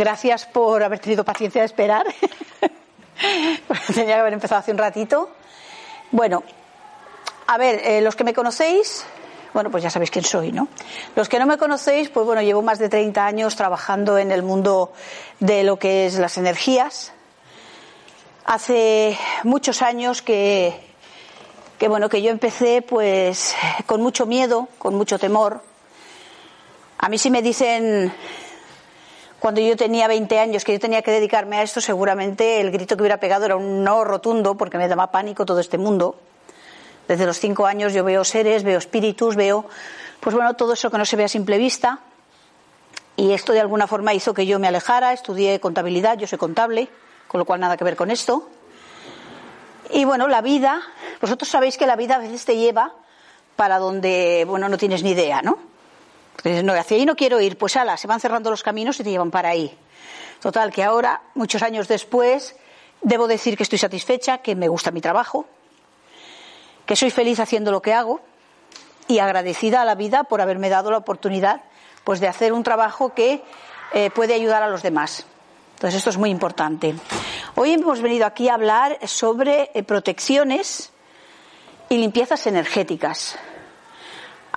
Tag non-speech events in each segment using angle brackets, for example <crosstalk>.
Gracias por haber tenido paciencia de esperar. <laughs> Tenía que haber empezado hace un ratito. Bueno, a ver, eh, los que me conocéis, bueno, pues ya sabéis quién soy, ¿no? Los que no me conocéis, pues bueno, llevo más de 30 años trabajando en el mundo de lo que es las energías. Hace muchos años que, que bueno, que yo empecé pues con mucho miedo, con mucho temor. A mí si me dicen cuando yo tenía 20 años que yo tenía que dedicarme a esto, seguramente el grito que hubiera pegado era un no rotundo porque me daba pánico todo este mundo. Desde los cinco años yo veo seres, veo espíritus, veo, pues bueno, todo eso que no se ve a simple vista. Y esto de alguna forma hizo que yo me alejara, estudié contabilidad, yo soy contable, con lo cual nada que ver con esto. Y bueno, la vida, vosotros sabéis que la vida a veces te lleva para donde, bueno, no tienes ni idea, ¿no? No, hacia ahí no quiero ir, pues ala, se van cerrando los caminos y te llevan para ahí. Total, que ahora, muchos años después, debo decir que estoy satisfecha, que me gusta mi trabajo, que soy feliz haciendo lo que hago y agradecida a la vida por haberme dado la oportunidad pues de hacer un trabajo que eh, puede ayudar a los demás. Entonces esto es muy importante. Hoy hemos venido aquí a hablar sobre eh, protecciones y limpiezas energéticas.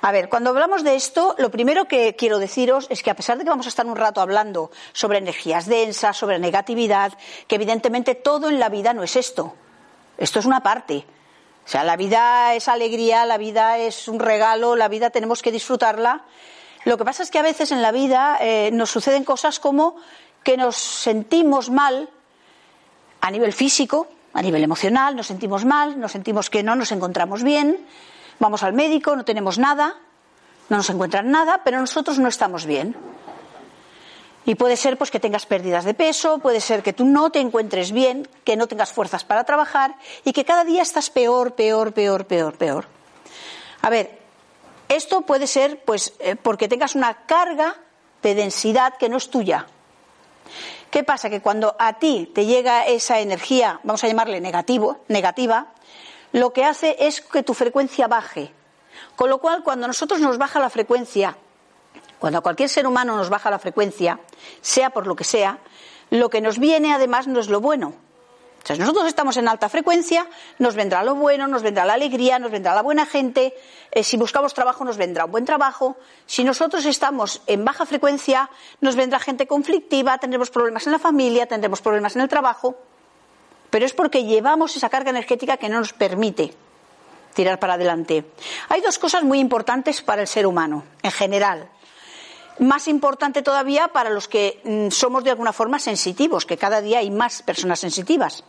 A ver, cuando hablamos de esto, lo primero que quiero deciros es que a pesar de que vamos a estar un rato hablando sobre energías densas, sobre negatividad, que evidentemente todo en la vida no es esto. Esto es una parte. O sea, la vida es alegría, la vida es un regalo, la vida tenemos que disfrutarla. Lo que pasa es que a veces en la vida eh, nos suceden cosas como que nos sentimos mal a nivel físico, a nivel emocional, nos sentimos mal, nos sentimos que no nos encontramos bien, vamos al médico, no tenemos nada, no nos encuentran nada, pero nosotros no estamos bien. Y puede ser pues que tengas pérdidas de peso, puede ser que tú no te encuentres bien, que no tengas fuerzas para trabajar y que cada día estás peor, peor, peor, peor, peor. A ver, esto puede ser pues eh, porque tengas una carga de densidad que no es tuya. ¿Qué pasa? Que cuando a ti te llega esa energía, vamos a llamarle negativo, negativa, lo que hace es que tu frecuencia baje. Con lo cual, cuando a nosotros nos baja la frecuencia cuando a cualquier ser humano nos baja la frecuencia, sea por lo que sea, lo que nos viene además no es lo bueno. Si nosotros estamos en alta frecuencia, nos vendrá lo bueno, nos vendrá la alegría, nos vendrá la buena gente. Eh, si buscamos trabajo, nos vendrá un buen trabajo. Si nosotros estamos en baja frecuencia, nos vendrá gente conflictiva, tendremos problemas en la familia, tendremos problemas en el trabajo. Pero es porque llevamos esa carga energética que no nos permite tirar para adelante. Hay dos cosas muy importantes para el ser humano, en general más importante todavía para los que mm, somos de alguna forma sensitivos, que cada día hay más personas sensitivas.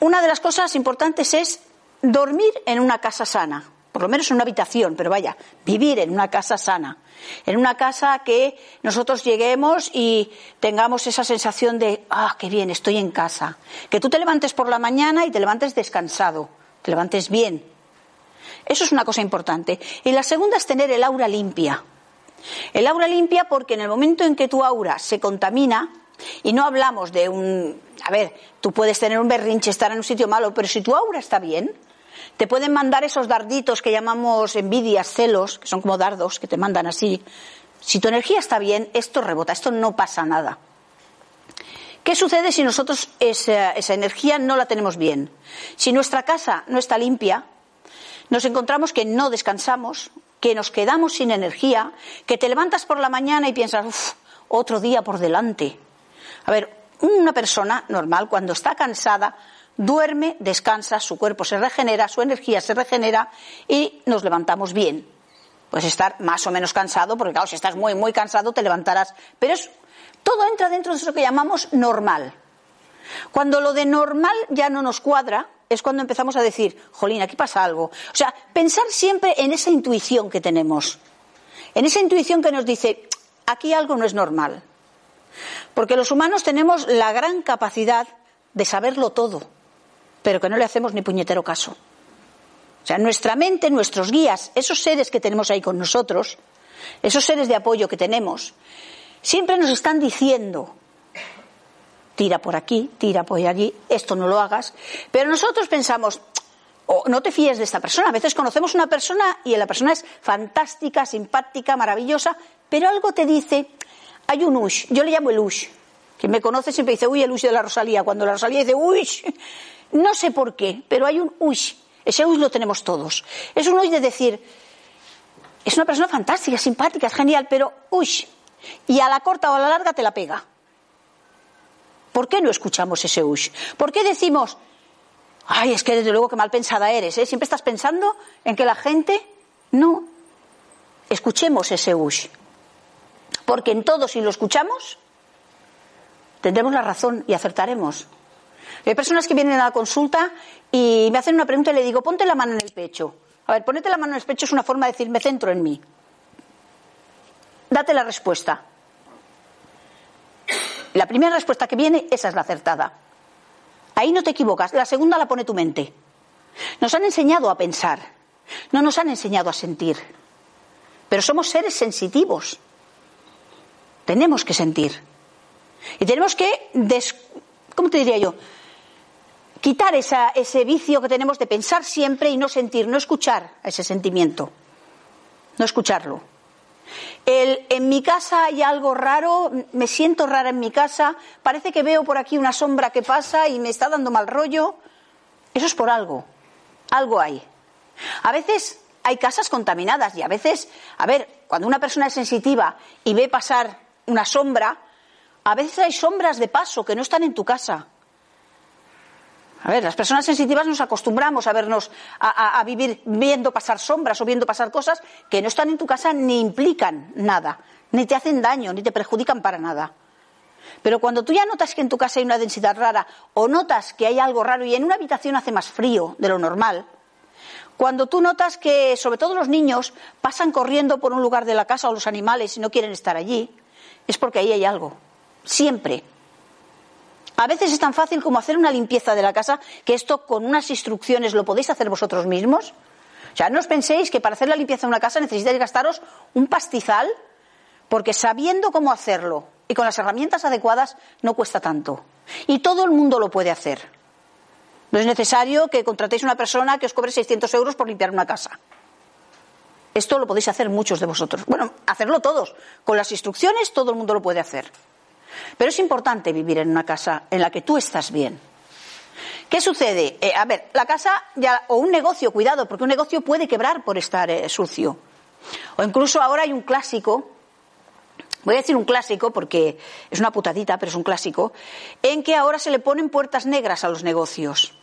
Una de las cosas importantes es dormir en una casa sana, por lo menos en una habitación, pero vaya, vivir en una casa sana, en una casa que nosotros lleguemos y tengamos esa sensación de, ah, qué bien, estoy en casa. Que tú te levantes por la mañana y te levantes descansado, te levantes bien. Eso es una cosa importante. Y la segunda es tener el aura limpia. El aura limpia porque en el momento en que tu aura se contamina, y no hablamos de un... A ver, tú puedes tener un berrinche, estar en un sitio malo, pero si tu aura está bien, te pueden mandar esos darditos que llamamos envidias, celos, que son como dardos que te mandan así. Si tu energía está bien, esto rebota, esto no pasa nada. ¿Qué sucede si nosotros esa, esa energía no la tenemos bien? Si nuestra casa no está limpia, nos encontramos que no descansamos, que nos quedamos sin energía, que te levantas por la mañana y piensas, uff, otro día por delante. A ver, una persona normal cuando está cansada duerme, descansa, su cuerpo se regenera, su energía se regenera y nos levantamos bien. Puedes estar más o menos cansado, porque claro, si estás muy, muy cansado te levantarás. Pero es, todo entra dentro de eso que llamamos normal. Cuando lo de normal ya no nos cuadra, es cuando empezamos a decir, jolín, aquí pasa algo. O sea, pensar siempre en esa intuición que tenemos, en esa intuición que nos dice, aquí algo no es normal. Porque los humanos tenemos la gran capacidad de saberlo todo, pero que no le hacemos ni puñetero caso. O sea, nuestra mente, nuestros guías, esos seres que tenemos ahí con nosotros, esos seres de apoyo que tenemos, siempre nos están diciendo, tira por aquí, tira por allí, esto no lo hagas. Pero nosotros pensamos, oh, no te fíes de esta persona. A veces conocemos una persona y la persona es fantástica, simpática, maravillosa, pero algo te dice, hay un ush, yo le llamo el ush. Quien me conoce siempre dice, uy, el ush de la Rosalía. Cuando la Rosalía dice, uy, no sé por qué, pero hay un ush. Ese ush lo tenemos todos. Es un ush de decir, es una persona fantástica, simpática, es genial, pero ush. Y a la corta o a la larga te la pega. ¿Por qué no escuchamos ese ush? ¿Por qué decimos, ay, es que desde luego que mal pensada eres, ¿eh? Siempre estás pensando en que la gente no. Escuchemos ese ush. Porque en todo, si lo escuchamos, tendremos la razón y acertaremos. Hay personas que vienen a la consulta y me hacen una pregunta y le digo, ponte la mano en el pecho. A ver, ponete la mano en el pecho es una forma de decir, me centro en mí. Date la respuesta. La primera respuesta que viene, esa es la acertada. Ahí no te equivocas. La segunda la pone tu mente. Nos han enseñado a pensar, no nos han enseñado a sentir. Pero somos seres sensitivos. Tenemos que sentir. Y tenemos que, ¿cómo te diría yo? Quitar ese vicio que tenemos de pensar siempre y no sentir, no escuchar ese sentimiento. No escucharlo. El, en mi casa hay algo raro, me siento rara en mi casa, parece que veo por aquí una sombra que pasa y me está dando mal rollo. Eso es por algo. Algo hay. A veces hay casas contaminadas y a veces, a ver, cuando una persona es sensitiva y ve pasar una sombra, a veces hay sombras de paso que no están en tu casa. A ver, las personas sensitivas nos acostumbramos a vernos, a, vivir viendo pasar sombras o viendo pasar cosas que no están en tu casa ni implican nada, ni te hacen daño, ni te perjudican para nada. Pero cuando tú ya notas que en tu casa hay una densidad rara o notas que hay algo raro y en una habitación hace más frío de lo normal, cuando tú notas que, sobre todo los niños, pasan corriendo por un lugar de la casa o los animales y no quieren estar allí, es porque ahí hay algo. Siempre. A veces es tan fácil como hacer una limpieza de la casa, que esto con unas instrucciones lo podéis hacer vosotros mismos. O sea, no os penséis que para hacer la limpieza de una casa necesitáis gastaros un pastizal, porque sabiendo cómo hacerlo y con las herramientas adecuadas no cuesta tanto. Y todo el mundo lo puede hacer. No es necesario que contratéis una persona que os cobre 600 euros por limpiar una casa. Esto lo podéis hacer muchos de vosotros. Bueno, hacerlo todos. Con las instrucciones todo el mundo lo puede hacer. Pero es importante vivir en una casa en la que tú estás bien. ¿Qué sucede? Eh, a ver, la casa ya, o un negocio, cuidado, porque un negocio puede quebrar por estar eh, sucio. O incluso ahora hay un clásico, voy a decir un clásico porque es una putadita, pero es un clásico, en que ahora se le ponen puertas negras a los negocios.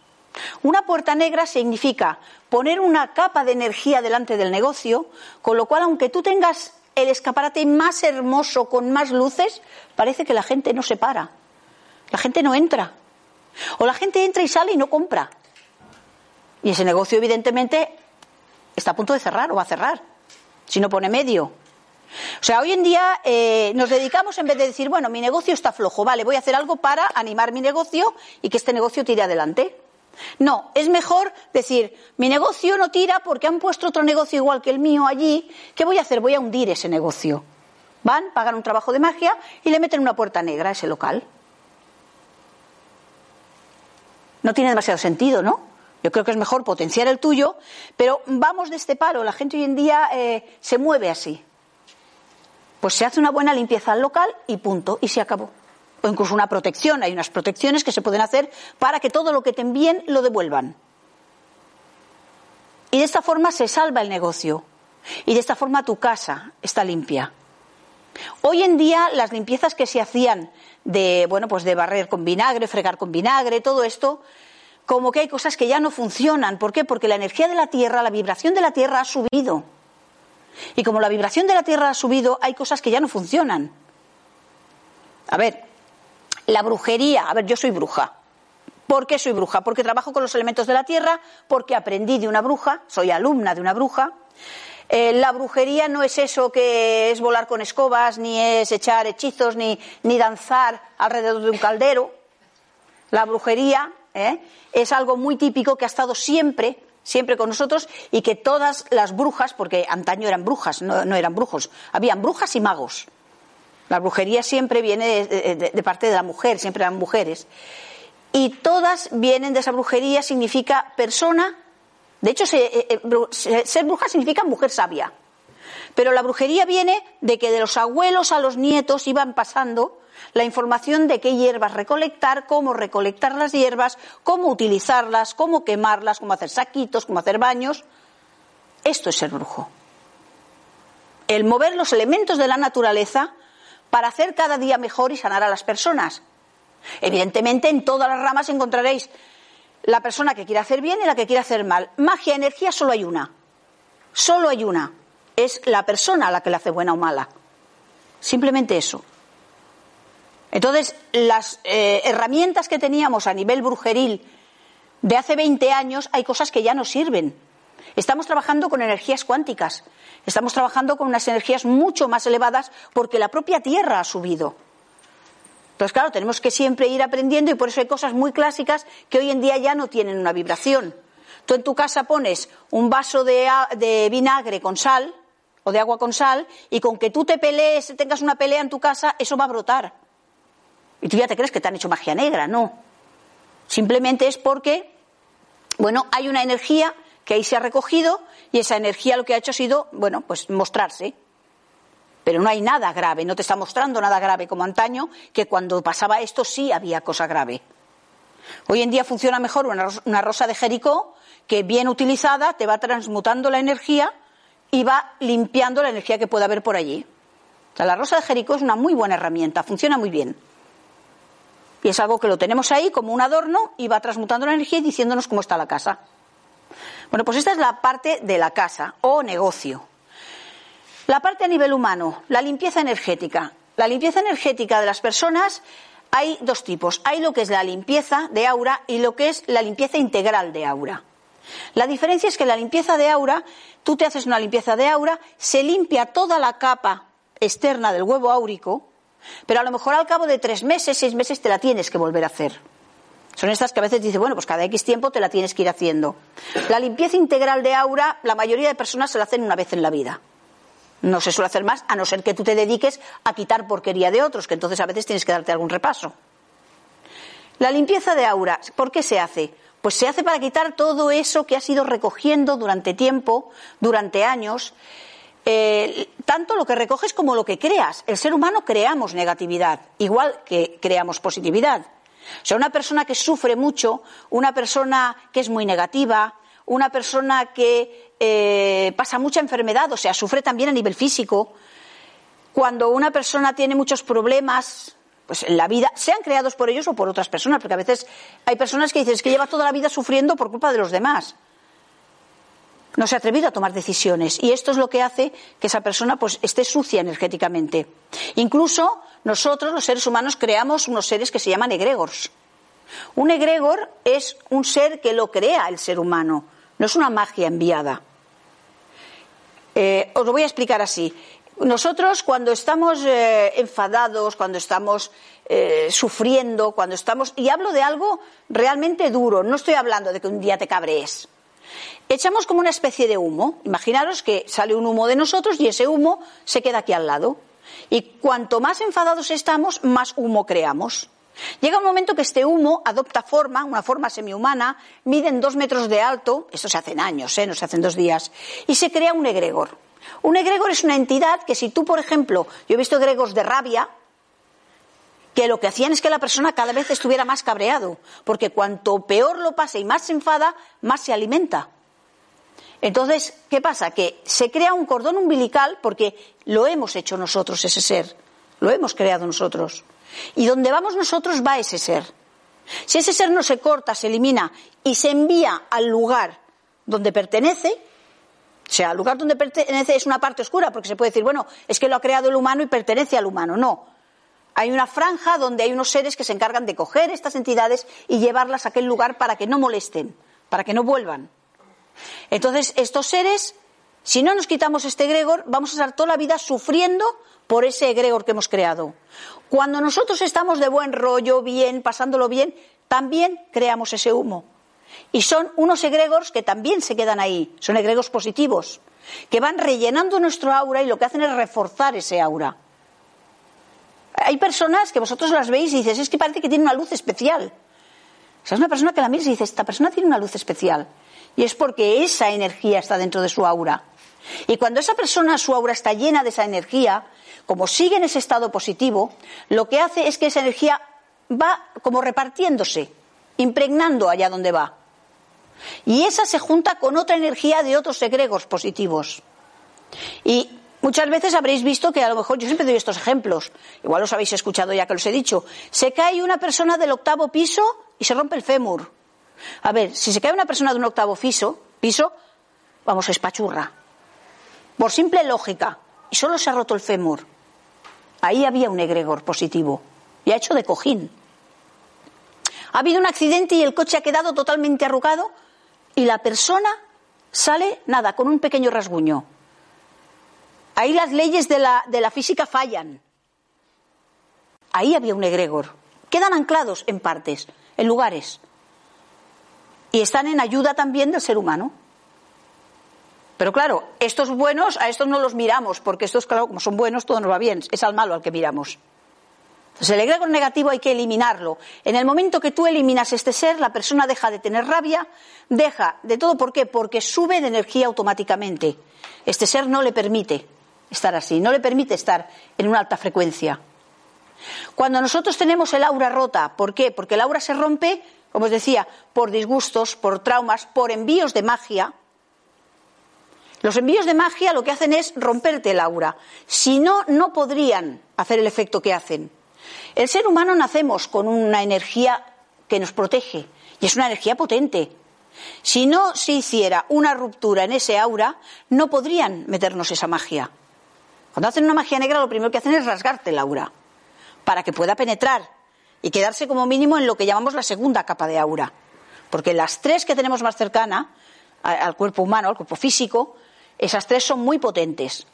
Una puerta negra significa poner una capa de energía delante del negocio, con lo cual, aunque tú tengas el escaparate más hermoso con más luces, parece que la gente no se para. La gente no entra. O la gente entra y sale y no compra. Y ese negocio, evidentemente, está a punto de cerrar o va a cerrar, si no pone medio. O sea, hoy en día eh, nos dedicamos en vez de decir, bueno, mi negocio está flojo, vale, voy a hacer algo para animar mi negocio y que este negocio tire adelante. No, es mejor decir, mi negocio no tira porque han puesto otro negocio igual que el mío allí. ¿Qué voy a hacer? Voy a hundir ese negocio. Van, pagan un trabajo de magia y le meten una puerta negra a ese local. No tiene demasiado sentido, ¿no? Yo creo que es mejor potenciar el tuyo, pero vamos de este palo. La gente hoy en día eh, se mueve así. Pues se hace una buena limpieza al local y punto, y se acabó o incluso una protección. Hay unas protecciones que se pueden hacer para que todo lo que te envíen lo devuelvan. Y de esta forma se salva el negocio. Y de esta forma tu casa está limpia. Hoy en día las limpiezas que se hacían de, bueno, pues de barrer con vinagre, fregar con vinagre, todo esto, como que hay cosas que ya no funcionan. ¿Por qué? Porque la energía de la Tierra, la vibración de la Tierra ha subido. Y como la vibración de la Tierra ha subido, hay cosas que ya no funcionan. A ver, La brujería, a ver, yo soy bruja. ¿Por qué soy bruja? Porque trabajo con los elementos de la tierra, porque aprendí de una bruja, soy alumna de una bruja. Eh, la brujería no es eso que es volar con escobas, ni es echar hechizos, ni, ni danzar alrededor de un caldero. La brujería ¿eh? es algo muy típico que ha estado siempre, siempre con nosotros y que todas las brujas, porque antaño eran brujas, no, no eran brujos, habían brujas y magos. La brujería siempre viene de, parte de la mujer, siempre eran mujeres. Y todas vienen de esa brujería, significa persona. De hecho, eh, eh, ser bruja significa mujer sabia. Pero la brujería viene de que de los abuelos a los nietos iban pasando la información de qué hierbas recolectar, cómo recolectar las hierbas, cómo utilizarlas, cómo quemarlas, cómo hacer saquitos, cómo hacer baños. Esto es ser brujo. El mover los elementos de la naturaleza para hacer cada día mejor y sanar a las personas. Evidentemente, en todas las ramas encontraréis la persona que quiere hacer bien y la que quiere hacer mal. Magia, energía, solo hay una. Solo hay una. Es la persona la que la hace buena o mala. Simplemente eso. Entonces, las eh, herramientas que teníamos a nivel brujeril de hace 20 años, hay cosas que ya no sirven. Estamos trabajando con energías cuánticas. Estamos trabajando con unas energías mucho más elevadas porque la propia Tierra ha subido. Entonces, claro, tenemos que siempre ir aprendiendo y por eso hay cosas muy clásicas que hoy en día ya no tienen una vibración. Tú en tu casa pones un vaso de, vinagre con sal o de agua con sal y con que tú te pelees, tengas una pelea en tu casa, eso va a brotar. Y tú ya te crees que te han hecho magia negra, no. Simplemente es porque, bueno, hay una energía que ahí se ha recogido y esa energía lo que ha hecho ha sido, bueno, pues mostrarse. Pero no hay nada grave, no te está mostrando nada grave como antaño, que cuando pasaba esto sí había cosa grave. Hoy en día funciona mejor una rosa de Jericó que bien utilizada te va transmutando la energía y va limpiando la energía que pueda haber por allí. La rosa de Jericó es una muy buena herramienta, funciona muy bien. Y es algo que lo tenemos ahí como un adorno y va transmutando la energía y diciéndonos cómo está la casa. Bueno, pues esta es la parte de la casa o negocio. La parte a nivel humano, la limpieza energética. La limpieza energética de las personas hay dos tipos. Hay lo que es la limpieza de aura y lo que es la limpieza integral de aura. La diferencia es que la limpieza de aura, tú te haces una limpieza de aura, se limpia toda la capa externa del huevo áurico, pero a lo mejor al cabo de tres meses, seis meses te la tienes que volver a hacer. Son estas que a veces dice, bueno, pues cada X tiempo te la tienes que ir haciendo. La limpieza integral de aura, la mayoría de personas se la hacen una vez en la vida. No se suele hacer más, a no ser que tú te dediques a quitar porquería de otros, que entonces a veces tienes que darte algún repaso. La limpieza de aura, ¿por qué se hace? Pues se hace para quitar todo eso que has ido recogiendo durante tiempo, durante años, eh, tanto lo que recoges como lo que creas. El ser humano creamos negatividad, igual que creamos positividad. O sea, una persona que sufre mucho, una persona que es muy negativa, una persona que eh, pasa mucha enfermedad, o sea, sufre también a nivel físico. Cuando una persona tiene muchos problemas, pues en la vida, sean creados por ellos o por otras personas, porque a veces hay personas que dicen que lleva toda la vida sufriendo por culpa de los demás. No se ha atrevido a tomar decisiones y esto es lo que hace que esa persona pues esté sucia energéticamente. Incluso nosotros, los seres humanos, creamos unos seres que se llaman egregors. Un egregor es un ser que lo crea el ser humano, no es una magia enviada. Eh, os lo voy a explicar así. Nosotros cuando estamos eh, enfadados, cuando estamos eh, sufriendo, cuando estamos... Y hablo de algo realmente duro, no estoy hablando de que un día te cabrees. Echamos como una especie de humo. Imaginaros que sale un humo de nosotros y ese humo se queda aquí al lado. Y cuanto más enfadados estamos, más humo creamos. Llega un momento que este humo adopta forma, una forma semihumana, miden dos metros de alto, esto se hace en años, ¿eh? no se hace en dos días, y se crea un egregor. Un egregor es una entidad que si tú, por ejemplo, yo he visto egregores de rabia, que lo que hacían es que la persona cada vez estuviera más cabreado, porque cuanto peor lo pase y más se enfada, más se alimenta. Entonces, ¿qué pasa? Que se crea un cordón umbilical porque lo hemos hecho nosotros, ese ser. Lo hemos creado nosotros. Y donde vamos nosotros va ese ser. Si ese ser no se corta, se elimina y se envía al lugar donde pertenece, o sea, el lugar donde pertenece es una parte oscura, porque se puede decir, bueno, es que lo ha creado el humano y pertenece al humano. No. Hay una franja donde hay unos seres que se encargan de coger estas entidades y llevarlas a aquel lugar para que no molesten, para que no vuelvan. Entonces, estos seres, si no nos quitamos este egregor, vamos a estar toda la vida sufriendo por ese egregor que hemos creado. Cuando nosotros estamos de buen rollo, bien, pasándolo bien, también creamos ese humo. Y son unos egregores que también se quedan ahí, son egregos positivos, que van rellenando nuestro aura y lo que hacen es reforzar ese aura. Hay personas que vosotros las veis y dices, es que parece que tiene una luz especial. O sea, es una persona que la miras y dices, esta persona tiene una luz especial. Y es porque esa energía está dentro de su aura. Y cuando esa persona, su aura está llena de esa energía, como sigue en ese estado positivo, lo que hace es que esa energía va como repartiéndose, impregnando allá donde va. Y esa se junta con otra energía de otros egregos positivos. Y muchas veces habréis visto que a lo mejor, yo siempre doy estos ejemplos, igual los habéis escuchado ya que los he dicho, se cae una persona del octavo piso y se rompe el fémur. A ver, si se cae una persona de un octavo piso, piso, vamos, espachurra. Por simple lógica. Y solo se ha roto el fémur. Ahí había un egregor positivo. Y ha hecho de cojín. Ha habido un accidente y el coche ha quedado totalmente arrugado y la persona sale, nada, con un pequeño rasguño. Ahí las leyes de la, de la física fallan. Ahí había un egregor. Quedan anclados en partes, en lugares. Y están en ayuda también del ser humano. Pero claro, estos buenos, a estos no los miramos, porque estos, claro, como son buenos, todo nos va bien. Es al malo al que miramos. Entonces, el egregor negativo hay que eliminarlo. En el momento que tú eliminas este ser, la persona deja de tener rabia, deja de todo. ¿Por qué? Porque sube de energía automáticamente. Este ser no le permite estar así, no le permite estar en una alta frecuencia. Cuando nosotros tenemos el aura rota, ¿por qué? Porque el aura se rompe, como os decía, por disgustos, por traumas, por envíos de magia. Los envíos de magia lo que hacen es romperte el aura. Si no, no podrían hacer el efecto que hacen. El ser humano nacemos con una energía que nos protege y es una energía potente. Si no se hiciera una ruptura en ese aura, no podrían meternos esa magia. Cuando hacen una magia negra, lo primero que hacen es rasgarte el aura para que pueda penetrar y quedarse como mínimo en lo que llamamos la segunda capa de aura. Porque las tres que tenemos más cercana al cuerpo humano, al cuerpo físico, esas tres son muy potentes.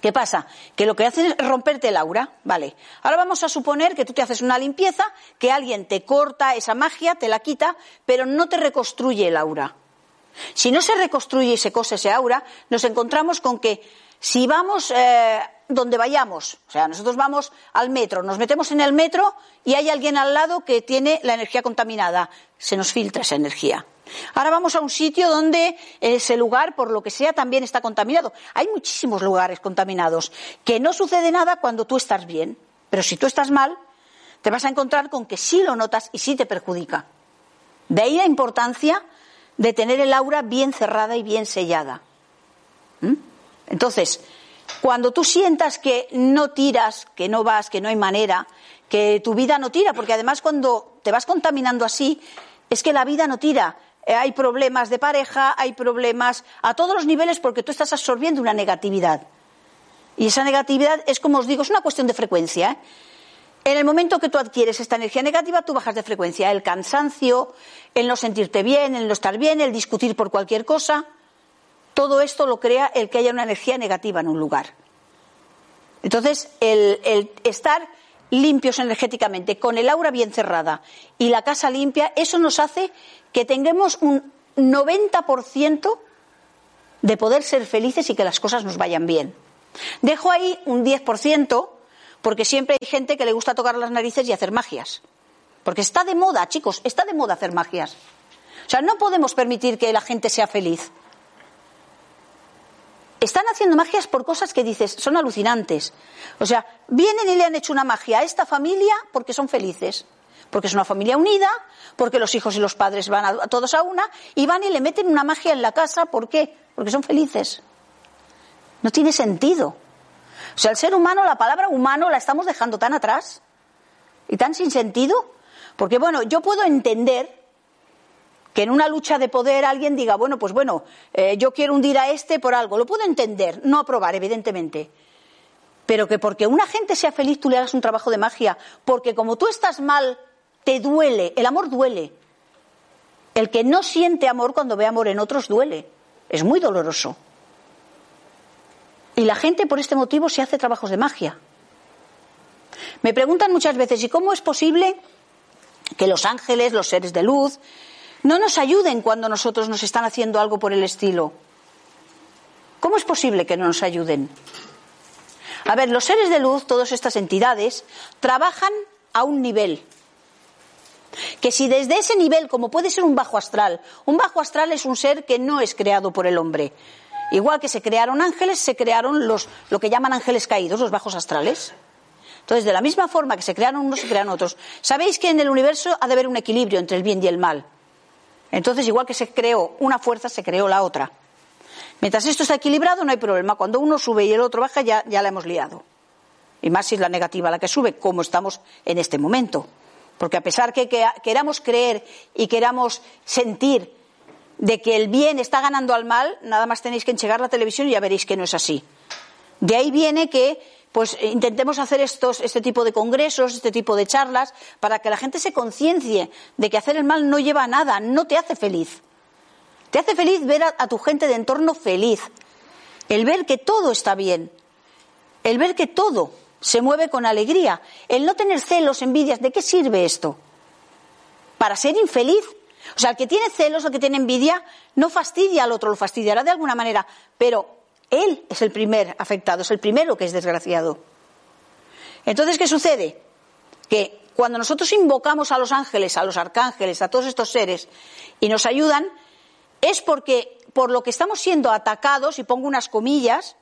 ¿Qué pasa? Que lo que hacen es romperte el aura, ¿vale? Ahora vamos a suponer que tú te haces una limpieza, que alguien te corta esa magia, te la quita, pero no te reconstruye el aura. Si no se reconstruye y se cose ese aura, nos encontramos con que si vamos eh, donde vayamos, o sea, nosotros vamos al metro, nos metemos en el metro y hay alguien al lado que tiene la energía contaminada, se nos filtra esa energía. Ahora vamos a un sitio donde ese lugar, por lo que sea, también está contaminado. Hay muchísimos lugares contaminados, que no sucede nada cuando tú estás bien, pero si tú estás mal, te vas a encontrar con que sí lo notas y sí te perjudica. De ahí la importancia de tener el aura bien cerrada y bien sellada. Entonces, cuando tú sientas que no tiras, que no vas, que no hay manera, que tu vida no tira, porque además cuando te vas contaminando así, es que la vida no tira. Eh, hay problemas de pareja, hay problemas a todos los niveles porque tú estás absorbiendo una negatividad. Y esa negatividad es, como os digo, es una cuestión de frecuencia. ¿eh? En el momento que tú adquieres esta energía negativa, tú bajas de frecuencia. El cansancio, el no sentirte bien, el no estar bien, el discutir por cualquier cosa, todo esto lo crea el que haya una energía negativa en un lugar. Entonces, el estar limpios energéticamente, con el aura bien cerrada y la casa limpia, eso nos hace que tengamos un 90% de poder ser felices y que las cosas nos vayan bien. Dejo ahí un 10% porque siempre hay gente que le gusta tocar las narices y hacer magias. Porque está de moda, chicos, está de moda hacer magias. O sea, no podemos permitir que la gente sea feliz. Están haciendo magias por cosas que dices, son alucinantes. O sea, vienen y le han hecho una magia a esta familia porque son felices porque es una familia unida, porque los hijos y los padres van a, todos a una, y van y le meten una magia en la casa, ¿por qué? Porque son felices. No tiene sentido. O sea, el ser humano, la palabra humano la estamos dejando tan atrás y tan sin sentido, porque bueno, yo puedo entender que en una lucha de poder alguien diga, bueno, pues bueno, eh, yo quiero hundir a este por algo, lo puedo entender, no aprobar, evidentemente. Pero que porque una gente sea feliz tú le hagas un trabajo de magia, porque como tú estás mal, te duele, el amor duele. El que no siente amor cuando ve amor en otros duele, es muy doloroso. Y la gente por este motivo se hace trabajos de magia. Me preguntan muchas veces, ¿y cómo es posible que los ángeles, los seres de luz, no nos ayuden cuando nosotros nos están haciendo algo por el estilo? ¿Cómo es posible que no nos ayuden? A ver, los seres de luz, todas estas entidades, trabajan a un nivel. Que si desde ese nivel, como puede ser un bajo astral, un bajo astral es un ser que no es creado por el hombre. Igual que se crearon ángeles, se crearon los, lo que llaman ángeles caídos, los bajos astrales. Entonces, de la misma forma que se crearon unos, se crearon otros. Sabéis que en el universo ha de haber un equilibrio entre el bien y el mal. Entonces, igual que se creó una fuerza, se creó la otra. Mientras esto está equilibrado, no hay problema. Cuando uno sube y el otro baja, ya, la hemos liado. Y más si es la negativa la que sube, como estamos en este momento. Porque a pesar que, que queramos creer y queramos sentir de que el bien está ganando al mal, nada más tenéis que enchegar la televisión y ya veréis que no es así. De ahí viene que pues intentemos hacer estos, este tipo de congresos, este tipo de charlas, para que la gente se conciencie de que hacer el mal no lleva a nada, no te hace feliz. Te hace feliz ver a, tu gente de entorno feliz, el ver que todo está bien, el ver que todo se mueve con alegría, el no tener celos, envidias, ¿de qué sirve esto? ¿Para ser infeliz? O sea, el que tiene celos, el que tiene envidia, no fastidia al otro, lo fastidiará de alguna manera, pero él es el primer afectado, es el primero que es desgraciado. Entonces, ¿qué sucede? Que cuando nosotros invocamos a los ángeles, a los arcángeles, a todos estos seres, y nos ayudan, es porque por lo que estamos siendo atacados, y pongo unas comillas,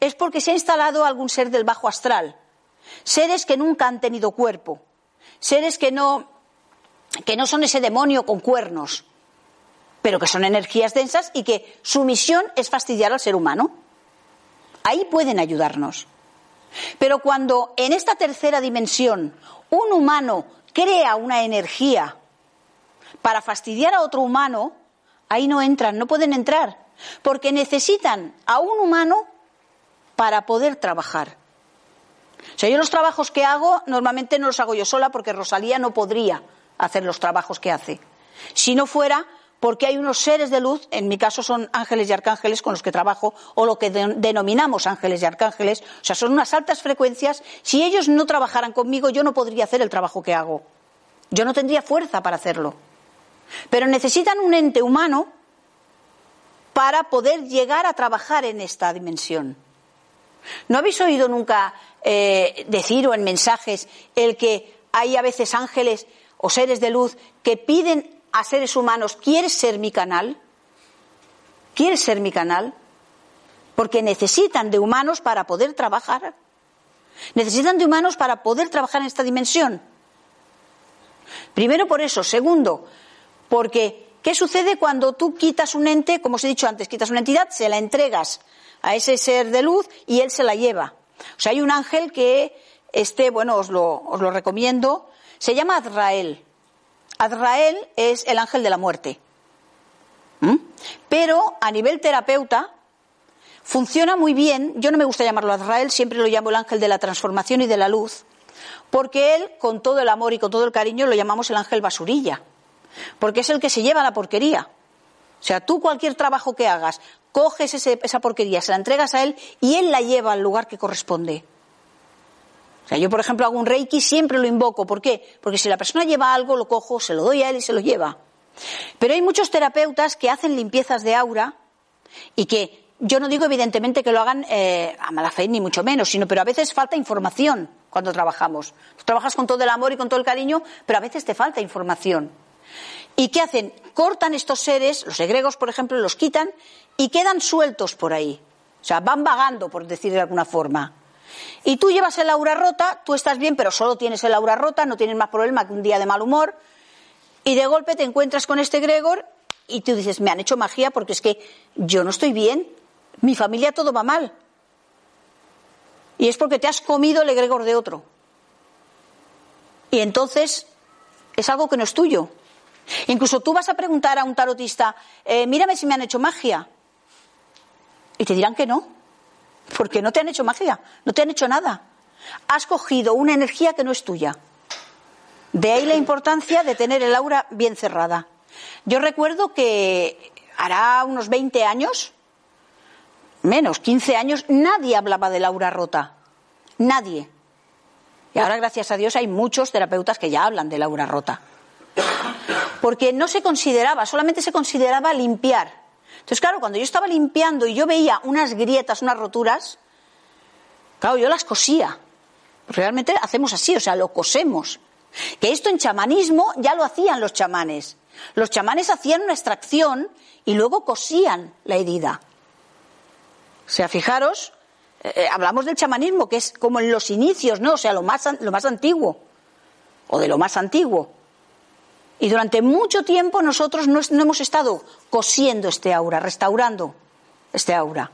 es porque se ha instalado algún ser del bajo astral. Seres que nunca han tenido cuerpo. Seres que no, que no son ese demonio con cuernos, pero que son energías densas y que su misión es fastidiar al ser humano. Ahí pueden ayudarnos. Pero cuando en esta tercera dimensión un humano crea una energía para fastidiar a otro humano, Ahí no entran, no pueden entrar, porque necesitan a un humano para poder trabajar. O sea, yo los trabajos que hago normalmente no los hago yo sola porque Rosalía no podría hacer los trabajos que hace. Si no fuera porque hay unos seres de luz, en mi caso son ángeles y arcángeles con los que trabajo, o lo que denominamos ángeles y arcángeles, o sea, son unas altas frecuencias. Si ellos no trabajaran conmigo, yo no podría hacer el trabajo que hago. Yo no tendría fuerza para hacerlo. Pero necesitan un ente humano para poder llegar a trabajar en esta dimensión. ¿No habéis oído nunca eh, decir o en mensajes el que hay a veces ángeles o seres de luz que piden a seres humanos, ¿quieres ser mi canal? ¿Quieres ser mi canal? Porque necesitan de humanos para poder trabajar. Necesitan de humanos para poder trabajar en esta dimensión. Primero por eso. Segundo, porque, ¿qué sucede cuando tú quitas un ente, como os he dicho antes, quitas una entidad, se la entregas a ese ser de luz y él se la lleva? O sea, hay un ángel que, este, bueno, os lo, os lo recomiendo, se llama Azrael. Azrael es el ángel de la muerte. ¿Mm? Pero a nivel terapeuta funciona muy bien. Yo no me gusta llamarlo Azrael, siempre lo llamo el ángel de la transformación y de la luz, porque él, con todo el amor y con todo el cariño, lo llamamos el ángel basurilla porque es el que se lleva la porquería. O sea, tú cualquier trabajo que hagas, coges esa porquería, se la entregas a él y él la lleva al lugar que corresponde. O sea, yo, por ejemplo, hago un reiki, siempre lo invoco. ¿Por qué? Porque si la persona lleva algo, lo cojo, se lo doy a él y se lo lleva. Pero hay muchos terapeutas que hacen limpiezas de aura y que yo no digo evidentemente que lo hagan eh, a mala fe, ni mucho menos, sino pero a veces falta información cuando trabajamos. Tú trabajas con todo el amor y con todo el cariño, pero a veces te falta información. ¿Y qué hacen? Cortan estos seres, los egregos, por ejemplo, los quitan y quedan sueltos por ahí. O sea, van vagando, por decir de alguna forma. Y tú llevas el aura rota, tú estás bien, pero solo tienes el aura rota, no tienes más problema que un día de mal humor. Y de golpe te encuentras con este egregor y tú dices, me han hecho magia porque es que yo no estoy bien, mi familia todo va mal. Y es porque te has comido el egregor de otro. Y entonces es algo que no es tuyo. Incluso tú vas a preguntar a un tarotista, eh, mírame si me han hecho magia. Y te dirán que no. Porque no te han hecho magia, no te han hecho nada. Has cogido una energía que no es tuya. De ahí la importancia de tener el aura bien cerrada. Yo recuerdo que hará unos 20 años, menos, 15 años, nadie hablaba del aura rota. Nadie. Y ahora, gracias a Dios, hay muchos terapeutas que ya hablan del aura rota. Porque no se consideraba, solamente se consideraba limpiar. Entonces, claro, cuando yo estaba limpiando y yo veía unas grietas, unas roturas, claro, yo las cosía. Realmente hacemos así, o sea, lo cosemos. Que esto en chamanismo ya lo hacían los chamanes. Los chamanes hacían una extracción y luego cosían la herida. O sea, fijaros, eh, eh, hablamos del chamanismo, que es como en los inicios, ¿no? O sea, lo más, lo más antiguo, o de lo más antiguo. Y durante mucho tiempo nosotros no, hemos estado cosiendo este aura, restaurando este aura.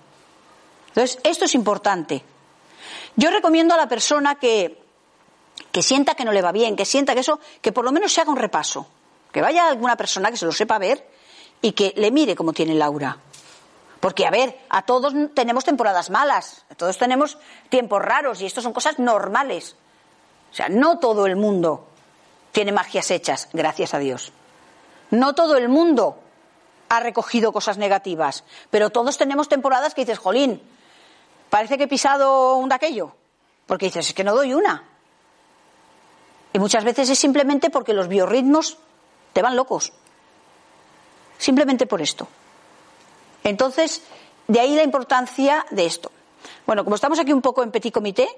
Entonces, esto es importante. Yo recomiendo a la persona que, que sienta que no le va bien, que sienta que eso, que por lo menos se haga un repaso. Que vaya alguna persona que se lo sepa ver y que le mire cómo tiene el aura. Porque, a ver, a todos tenemos temporadas malas, a todos tenemos tiempos raros y esto son cosas normales. O sea, no todo el mundo tiene magias hechas, gracias a Dios. No todo el mundo ha recogido cosas negativas, pero todos tenemos temporadas que dices, jolín, parece que he pisado un de aquello, porque dices, es que no doy una. Y muchas veces es simplemente porque los biorritmos te van locos. Simplemente por esto. Entonces, de ahí la importancia de esto. Bueno, como estamos aquí un poco en petit comité,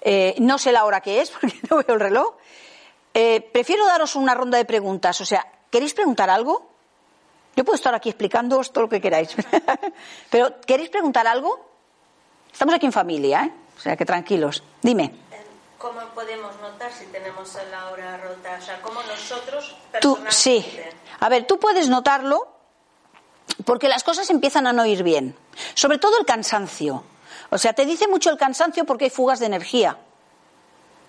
eh, no sé la hora que es <laughs> porque no veo el reloj, eh, prefiero daros una ronda de preguntas. O sea, ¿queréis preguntar algo? Yo puedo estar aquí explicándoos todo lo que queráis. <laughs> Pero, ¿queréis preguntar algo? Estamos aquí en familia, ¿eh? O sea, que tranquilos. Dime. ¿Cómo podemos notar si tenemos la hora rota? O sea, ¿cómo nosotros tú, Sí. A ver, tú puedes notarlo porque las cosas empiezan a no ir bien. Sobre todo el cansancio. O sea, te dice mucho el cansancio porque hay fugas de energía.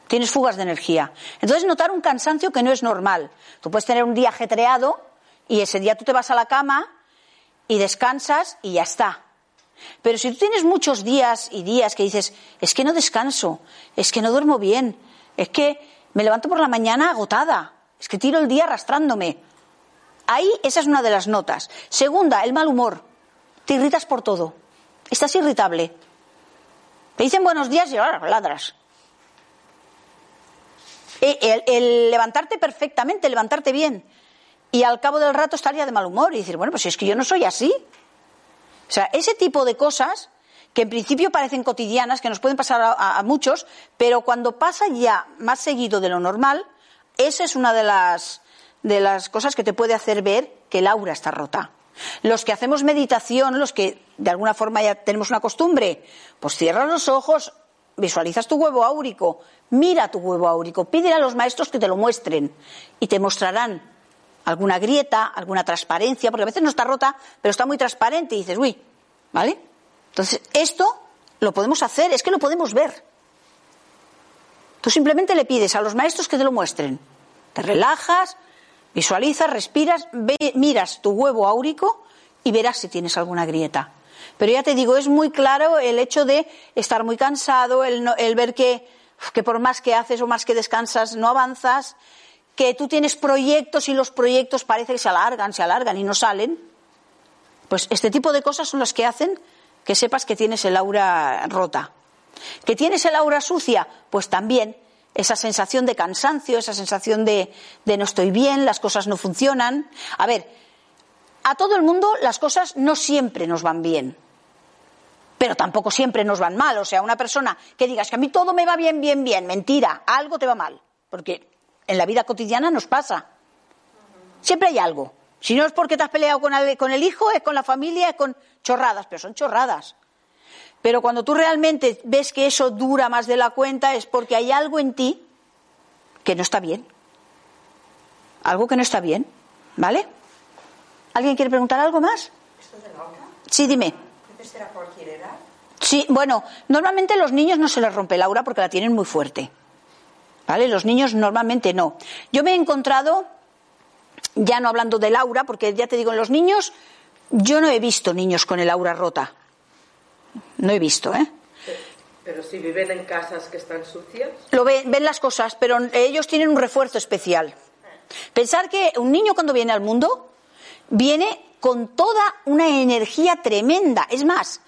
Tienes fugas de energía. Entonces, notar un cansancio que no es normal. Tú puedes tener un día ajetreado y ese día tú te vas a la cama y descansas y ya está. Pero si tú tienes muchos días y días que dices, es que no descanso, es que no duermo bien, es que me levanto por la mañana agotada, es que tiro el día arrastrándome, Ahí esa es una de las notas. Segunda, el mal humor. Te irritas por todo. Estás irritable. Te dicen buenos días y ahora ladras. Eh, el, levantarte perfectamente, levantarte bien. Y al cabo del rato estaría de mal humor y decir, bueno, pues es que yo no soy así. O sea, ese tipo de cosas que en principio parecen cotidianas, que nos pueden pasar a muchos, pero cuando pasa ya más seguido de lo normal, esa es una de las, de las cosas que te puede hacer ver que el aura está rota. Los que hacemos meditación, los que de alguna forma ya tenemos una costumbre, pues cierras los ojos, visualizas tu huevo áurico, mira tu huevo áurico, pídele a los maestros que te lo muestren y te mostrarán alguna grieta, alguna transparencia, porque a veces no está rota, pero está muy transparente y dices, uy, ¿vale? Entonces, esto lo podemos hacer, es que lo podemos ver. Tú simplemente le pides a los maestros que te lo muestren. Te relajas, Visualizas, respiras, miras tu huevo áurico y verás si tienes alguna grieta. Pero ya te digo, es muy claro el hecho de estar muy cansado, el, ver que, que por más que haces o más que descansas no avanzas, que tú tienes proyectos y los proyectos parece que se alargan, se alargan y no salen. Pues este tipo de cosas son las que hacen que sepas que tienes el aura rota. ¿Que tienes el aura sucia? Pues también esa sensación de cansancio, esa sensación de, no estoy bien, las cosas no funcionan. A ver, a todo el mundo las cosas no siempre nos van bien, pero tampoco siempre nos van mal. O sea, una persona que digas que a mí todo me va bien, bien, bien, mentira, algo te va mal, porque en la vida cotidiana nos pasa. Siempre hay algo. Si no es porque te has peleado con el, con el hijo, es con la familia, es con chorradas, pero son chorradas. Pero cuando tú realmente ves que eso dura más de la cuenta es porque hay algo en ti que no está bien. Algo que no está bien. ¿Vale? ¿Alguien quiere preguntar algo más? ¿Esto de la Sí, dime. ¿Puede ser a cualquier edad? Sí, bueno, normalmente los niños no se les rompe la aura porque la tienen muy fuerte. ¿Vale? Los niños normalmente no. Yo me he encontrado, ya no hablando del aura, porque ya te digo, en los niños, yo no he visto niños con el aura rota. no he visto, ¿eh? Pero si viven en casas que están sucias. Lo ven, ven las cosas, pero ellos tienen un refuerzo especial. Pensar que un niño cuando viene al mundo viene con toda una energía tremenda. Es más,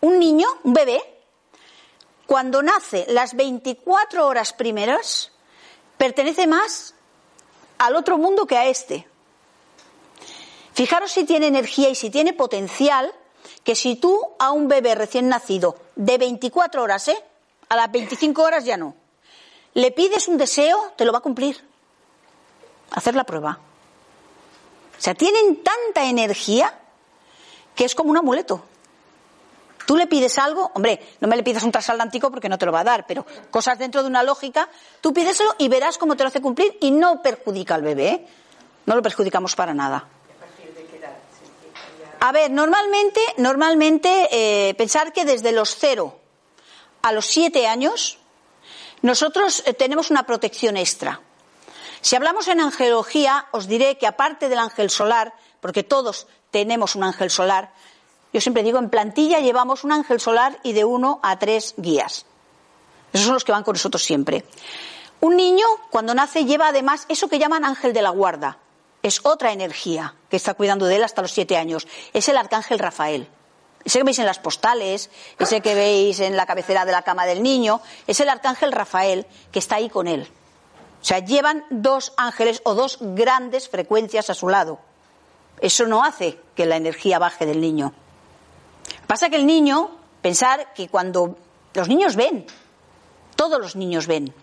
un niño, un bebé, cuando nace las 24 horas primeras, pertenece más al otro mundo que a este. Fijaros si tiene energía y si tiene potencial, que si tú a un bebé recién nacido de 24 horas, ¿eh? A las 25 horas ya no. Le pides un deseo, te lo va a cumplir. Hacer la prueba. O sea, tienen tanta energía que es como un amuleto. Tú le pides algo, hombre, no me le pides un transatlántico porque no te lo va a dar, pero cosas dentro de una lógica, tú pídeselo y verás cómo te lo hace cumplir y no perjudica al bebé. ¿eh? No lo perjudicamos para nada. A ver, normalmente, normalmente eh, pensar que desde los cero a los siete años nosotros eh, tenemos una protección extra. Si hablamos en angelología, os diré que aparte del ángel solar, porque todos tenemos un ángel solar, yo siempre digo, en plantilla llevamos un ángel solar y de uno a tres guías. Esos son los que van con nosotros siempre. Un niño, cuando nace, lleva además eso que llaman ángel de la guarda. Es otra energía que está cuidando de él hasta los siete años. Es el arcángel Rafael. Ese que veis en las postales, ese que veis en la cabecera de la cama del niño, es el arcángel Rafael que está ahí con él. O sea, llevan dos ángeles o dos grandes frecuencias a su lado. Eso no hace que la energía baje del niño. Pasa que el niño, pensar que cuando los niños ven, todos los niños ven,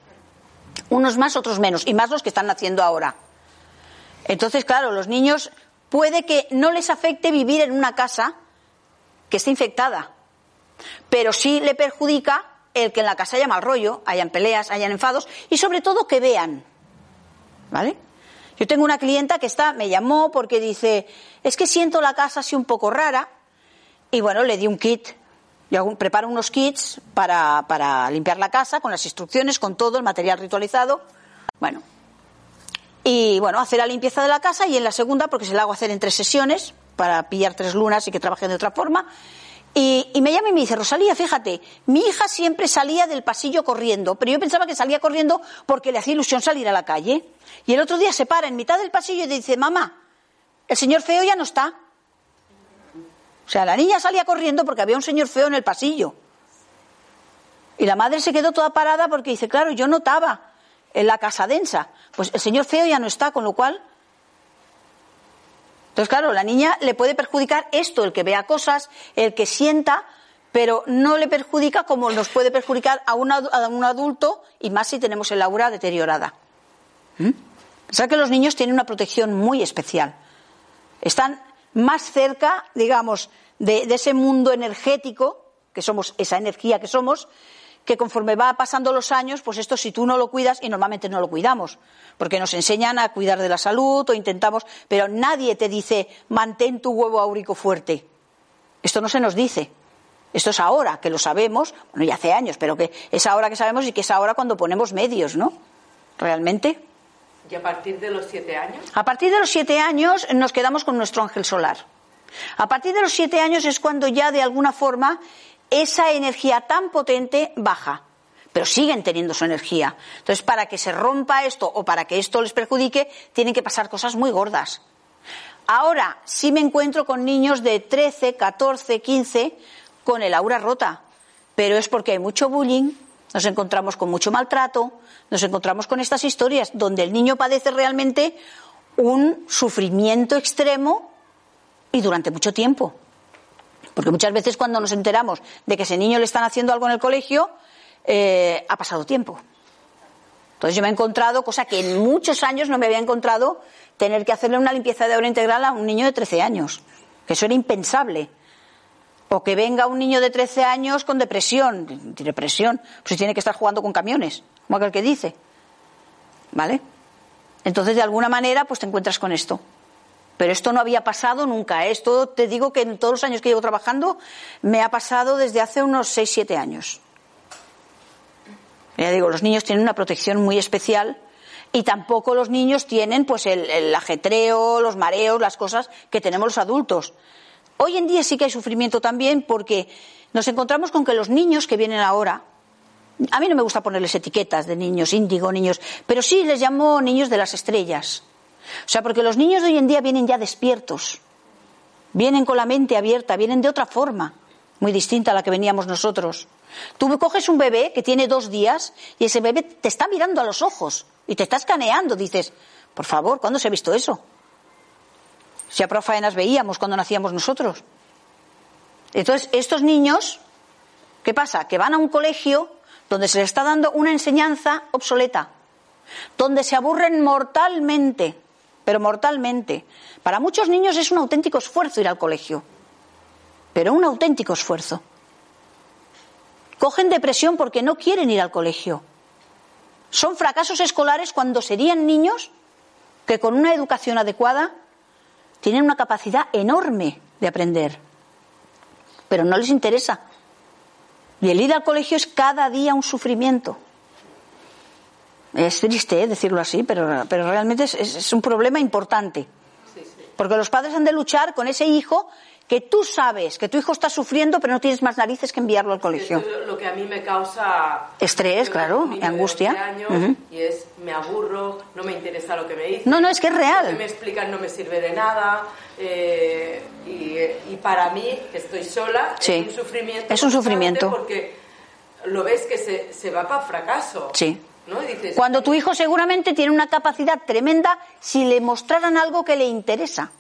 unos más, otros menos, y más los que están naciendo ahora. Entonces, claro, los niños puede que no les afecte vivir en una casa que esté infectada, pero sí le perjudica el que en la casa haya mal rollo, hayan peleas, hayan enfados y sobre todo que vean. ¿Vale? Yo tengo una clienta que está, me llamó porque dice, es que siento la casa así un poco rara y bueno, le di un kit. Yo preparo unos kits para, para limpiar la casa con las instrucciones, con todo el material ritualizado. Bueno, y bueno, hacer la limpieza de la casa y en la segunda, porque se la hago hacer en tres sesiones para pillar tres lunas y que trabajen de otra forma. Y, me llama y me dice, Rosalía, fíjate, mi hija siempre salía del pasillo corriendo, pero yo pensaba que salía corriendo porque le hacía ilusión salir a la calle. Y el otro día se para en mitad del pasillo y dice, mamá, el señor feo ya no está. O sea, la niña salía corriendo porque había un señor feo en el pasillo. Y la madre se quedó toda parada porque dice, claro, yo notaba en la casa densa. Pues el señor feo ya no está, con lo cual. Entonces, claro, la niña le puede perjudicar esto, el que vea cosas, el que sienta, pero no le perjudica como nos puede perjudicar a un, adulto y más si tenemos el aura deteriorada. ¿Mm? Pensar que los niños tienen una protección muy especial. Están más cerca, digamos, de, ese mundo energético, que somos esa energía que somos, que conforme va pasando los años, pues esto si tú no lo cuidas, y normalmente no lo cuidamos, porque nos enseñan a cuidar de la salud o intentamos, pero nadie te dice mantén tu huevo áurico fuerte. Esto no se nos dice. Esto es ahora que lo sabemos, bueno, ya hace años, pero que es ahora que sabemos y que es ahora cuando ponemos medios, ¿no? Realmente. ¿Y a partir de los siete años? A partir de los siete años nos quedamos con nuestro ángel solar. A partir de los siete años es cuando ya de alguna forma esa energía tan potente baja. Pero siguen teniendo su energía. Entonces, para que se rompa esto o para que esto les perjudique, tienen que pasar cosas muy gordas. Ahora sí me encuentro con niños de 13, 14, 15 con el aura rota. Pero es porque hay mucho bullying, nos encontramos con mucho maltrato, nos encontramos con estas historias donde el niño padece realmente un sufrimiento extremo y durante mucho tiempo. Porque muchas veces cuando nos enteramos de que ese niño le están haciendo algo en el colegio, eh, ha pasado tiempo. Entonces yo me he encontrado, cosa que en muchos años no me había encontrado, tener que hacerle una limpieza de aura integral a un niño de 13 años. Que eso era impensable. O que venga un niño de 13 años con depresión. Depresión, pues tiene que estar jugando con camiones, como aquel que dice. ¿Vale? Entonces, de alguna manera, pues te encuentras con esto. Pero esto no había pasado nunca. Esto te digo que en todos los años que llevo trabajando me ha pasado desde hace unos 6, 7 años. Ya digo, los niños tienen una protección muy especial y tampoco los niños tienen pues el, el ajetreo, los mareos, las cosas que tenemos los adultos Hoy en día sí que hay sufrimiento también porque nos encontramos con que los niños que vienen ahora, a mí no me gusta ponerles etiquetas de niños índigo, niños, pero sí les llamo niños de las estrellas. O sea, porque los niños de hoy en día vienen ya despiertos, vienen con la mente abierta, vienen de otra forma, muy distinta a la que veníamos nosotros. Tú coges un bebé que tiene dos días y ese bebé te está mirando a los ojos y te está escaneando. Dices, por favor, ¿cuándo se ha visto eso? Si a profaenas veíamos cuando nacíamos nosotros. Entonces, estos niños, ¿qué pasa? Que van a un colegio donde se les está dando una enseñanza obsoleta, donde se aburren mortalmente, pero mortalmente. Para muchos niños es un auténtico esfuerzo ir al colegio, pero un auténtico esfuerzo. Cogen depresión porque no quieren ir al colegio. Son fracasos escolares cuando serían niños que con una educación adecuada tienen una capacidad enorme de aprender, pero no les interesa. Y el ir al colegio es cada día un sufrimiento. Es triste ¿eh? decirlo así, pero, pero realmente es, es, un problema importante. Porque los padres han de luchar con ese hijo que tú sabes que tu hijo está sufriendo, pero no tienes más narices que enviarlo al colegio. Es lo que a mí me causa estrés, claro, angustia. Años, uh -huh. Y es me aburro, no me interesa lo que me dicen. No, no, es que es real. Lo que me explican no me sirve de nada. Eh, y, y, para mí, que estoy sola, sí. es un sufrimiento. Es un sufrimiento. Porque lo ves que se, se va para fracaso. Sí. ¿No? Dices, Cuando tu hijo seguramente tiene una capacidad tremenda si le mostraran algo que le interesa.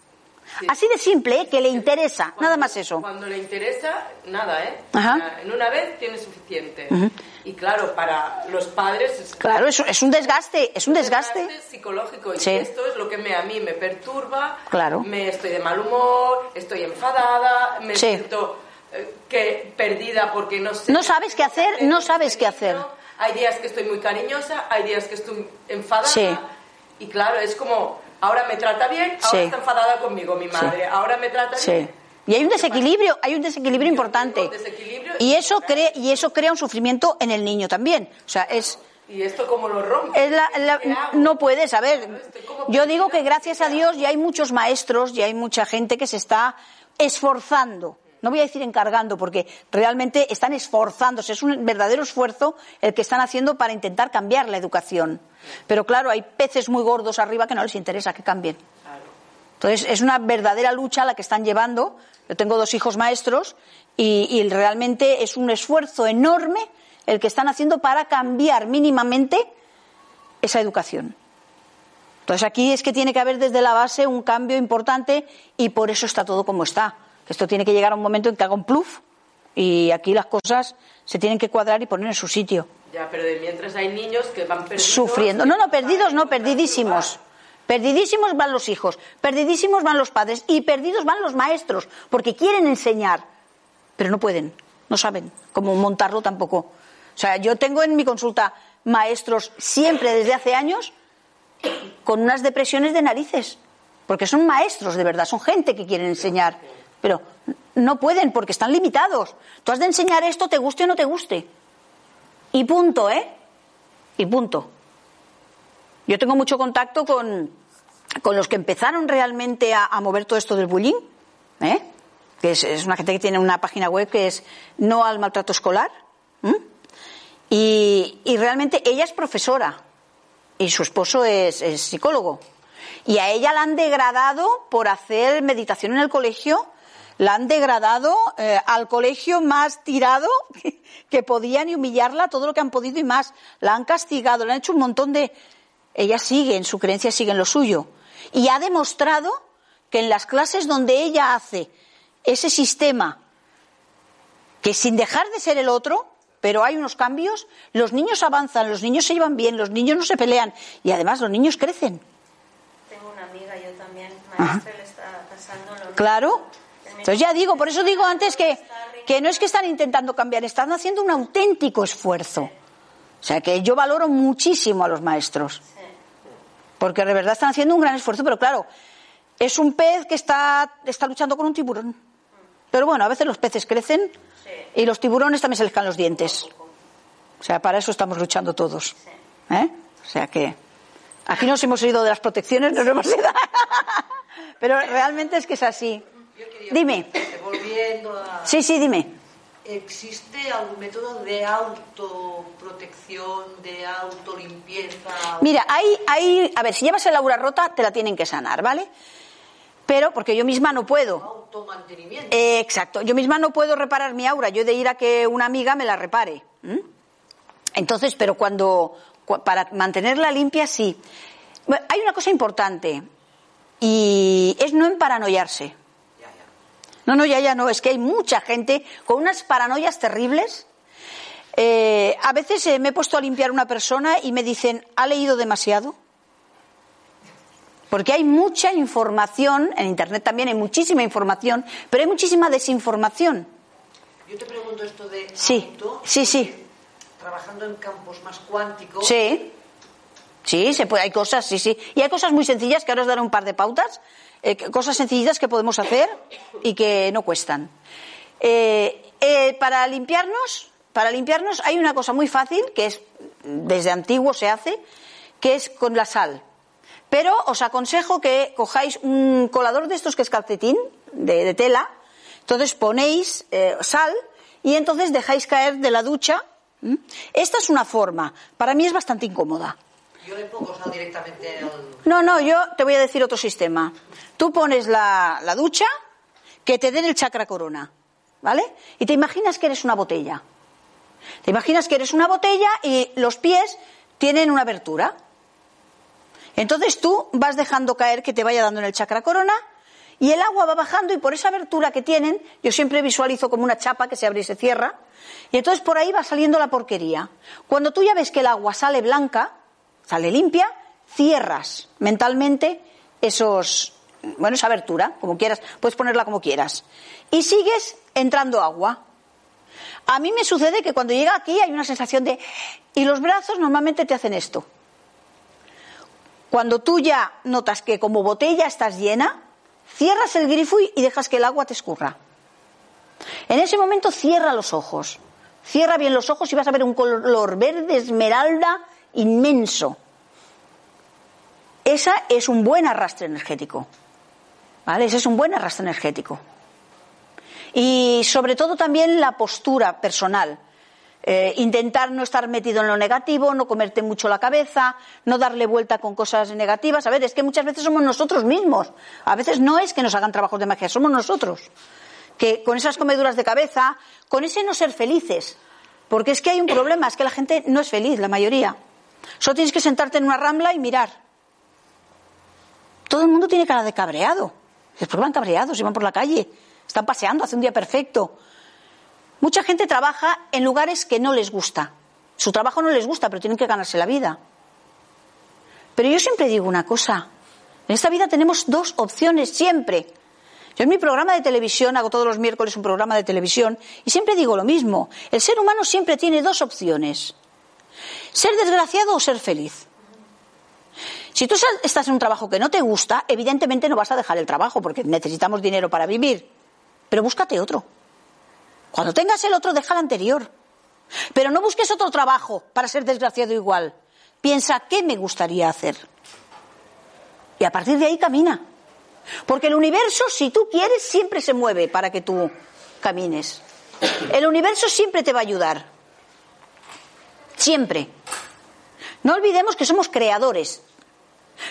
Sí. Así de simple, ¿eh? que le interesa, cuando, nada más eso. Cuando le interesa, nada, ¿eh? Ajá. En una vez tiene suficiente. Uh -huh. Y claro, para los padres es, claro, es, es un desgaste, es un desgaste. desgaste psicológico. Y sí. esto es lo que me, a mí me perturba. Claro. Me estoy de mal humor, estoy enfadada, me sí. siento eh, que perdida porque no sé. No sabes qué hacer, no sabes qué hacer. Hay días que estoy muy cariñosa, hay días que estoy enfadada. Sí. Y claro, es como ahora me trata bien, ahora sí. está enfadada conmigo mi madre, sí. ahora me trata sí. bien. Y hay un desequilibrio, hay un desequilibrio importante. Desequilibrio y eso crea y eso crea un sufrimiento en el niño también. O sea, es ¿Y esto cómo lo rompe? es la, la, no puedes, a ver. Yo digo que gracias a Dios ya hay muchos maestros, ya hay mucha gente que se está esforzando. No voy a decir encargando, porque realmente están esforzándose. Es un verdadero esfuerzo el que están haciendo para intentar cambiar la educación. Pero claro, hay peces muy gordos arriba que no les interesa que cambien. Entonces, es una verdadera lucha la que están llevando. Yo tengo dos hijos maestros y, realmente es un esfuerzo enorme el que están haciendo para cambiar mínimamente esa educación. Entonces, aquí es que tiene que haber desde la base un cambio importante y por eso está todo como está. Esto tiene que llegar a un momento en que haga un pluf y aquí las cosas se tienen que cuadrar y poner en su sitio. Ya, pero de mientras hay niños que van perdidos. Sufriendo. No, no, perdidos no, perdidísimos. Perdidísimos van los hijos, perdidísimos van los padres y perdidos van los maestros, porque quieren enseñar, pero no pueden, no saben cómo montarlo tampoco. O sea, yo tengo en mi consulta maestros siempre desde hace años con unas depresiones de narices, porque son maestros de verdad, son gente que quieren enseñar, pero no pueden porque están limitados. Tú has de enseñar esto, te guste o no te guste. Y punto, ¿eh? Y punto. Yo tengo mucho contacto con, con los que empezaron realmente a, mover todo esto del bullying, ¿eh? que es, una gente que tiene una página web que es No al maltrato escolar. Y, y, realmente ella es profesora y su esposo es, es, psicólogo. Y a ella la han degradado por hacer meditación en el colegio, la han degradado eh, al colegio más tirado <laughs> que podían y humillarla todo lo que han podido y más. La han castigado, le han hecho un montón de, ella sigue en su creencia, sigue en lo suyo. Y ha demostrado que en las clases donde ella hace ese sistema, que sin dejar de ser el otro, pero hay unos cambios, los niños avanzan, los niños se llevan bien, los niños no se pelean y además los niños crecen. Tengo una amiga, yo también, maestra, le está pasando lo mismo. Claro. Entonces ya digo, por eso digo antes que, que no es que están intentando cambiar, están haciendo un auténtico esfuerzo. O sea que yo valoro muchísimo a los maestros porque de verdad están haciendo un gran esfuerzo, pero claro, es un pez que está, está luchando con un tiburón. Pero bueno, a veces los peces crecen y los tiburones también se les caen los dientes. O sea, para eso estamos luchando todos. ¿eh? O sea que aquí nos hemos ido de las protecciones, nos hemos ido. <laughs> pero realmente es que es así. Yo quería Dime. Volviendo a... Sí, sí, dime. ¿Existe algún método de autoprotección, de autolimpieza? Mira, hay, hay, a ver, si llevas el aura rota, te la tienen que sanar, ¿vale? Pero, porque yo misma no puedo. Automantenimiento. Eh, exacto, yo misma no puedo reparar mi aura, yo he de ir a que una amiga me la repare. Entonces, pero cuando, cu- para mantenerla limpia, sí. Hay una cosa importante, y es no emparanoiarse. No, no, ya, ya no. Es que hay mucha gente con unas paranoias terribles. Eh, a veces eh, me he puesto a limpiar una persona y me dicen, ¿ha leído demasiado? Porque hay mucha información, en Internet también hay muchísima información, pero hay muchísima desinformación. Yo te pregunto esto de Sí, auto, sí, sí. trabajando en campos más cuánticos. Sí, sí, se puede, hay cosas, sí, sí. Y hay cosas muy sencillas que ahora os daré un par de pautas, eh, cosas sencillitas que podemos hacer y que no cuestan. Eh, eh, para limpiarnos, para limpiarnos hay una cosa muy fácil que es desde antiguo se hace, que es con la sal. Pero os aconsejo que cojáis un colador de estos que es calcetín de, tela, entonces ponéis eh, sal y entonces dejáis caer de la ducha. Esta es una forma, para mí es bastante incómoda. Yo directamente al... No, no, yo te voy a decir otro sistema. Tú pones la, la ducha, que te den el chakra corona, ¿vale? Y te imaginas que eres una botella. Te imaginas que eres una botella y los pies tienen una abertura. Entonces tú vas dejando caer que te vaya dando en el chakra corona y el agua va bajando y por esa abertura que tienen, yo siempre visualizo como una chapa que se abre y se cierra, y entonces por ahí va saliendo la porquería. Cuando tú ya ves que el agua sale blanca, sale limpia, cierras mentalmente esos, bueno, esa abertura, como quieras, puedes ponerla como quieras, y sigues entrando agua. A mí me sucede que cuando llega aquí hay una sensación de... Y los brazos normalmente te hacen esto. Cuando tú ya notas que como botella estás llena, cierras el grifo y dejas que el agua te escurra. En ese momento cierra los ojos. Cierra bien los ojos y vas a ver un color verde esmeralda inmenso. Esa es un buen arrastre energético. ¿Vale? Ese es un buen arrastre energético. Y sobre todo también la postura personal. Eh, intentar no estar metido en lo negativo, no comerte mucho la cabeza, no darle vuelta con cosas negativas. A ver, es que muchas veces somos nosotros mismos. A veces no es que nos hagan trabajos de magia, somos nosotros. Que con esas comeduras de cabeza, con ese no ser felices. Porque es que hay un problema, es que la gente no es feliz, la mayoría. Solo tienes que sentarte en una rambla y mirar. Todo el mundo tiene cara de cabreado. Después van cabreados y van por la calle. Están paseando, hace un día perfecto. Mucha gente trabaja en lugares que no les gusta. Su trabajo no les gusta, pero tienen que ganarse la vida. Pero yo siempre digo una cosa. En esta vida tenemos dos opciones siempre. Yo en mi programa de televisión, hago todos los miércoles un programa de televisión, y siempre digo lo mismo. El ser humano siempre tiene dos opciones. Ser desgraciado o ser feliz. Si tú estás en un trabajo que no te gusta, evidentemente no vas a dejar el trabajo porque necesitamos dinero para vivir. Pero búscate otro. Cuando tengas el otro, deja el anterior. Pero no busques otro trabajo para ser desgraciado igual. Piensa, ¿qué me gustaría hacer? Y a partir de ahí camina. Porque el universo, si tú quieres, siempre se mueve para que tú camines. El universo siempre te va a ayudar. Siempre. No olvidemos que somos creadores.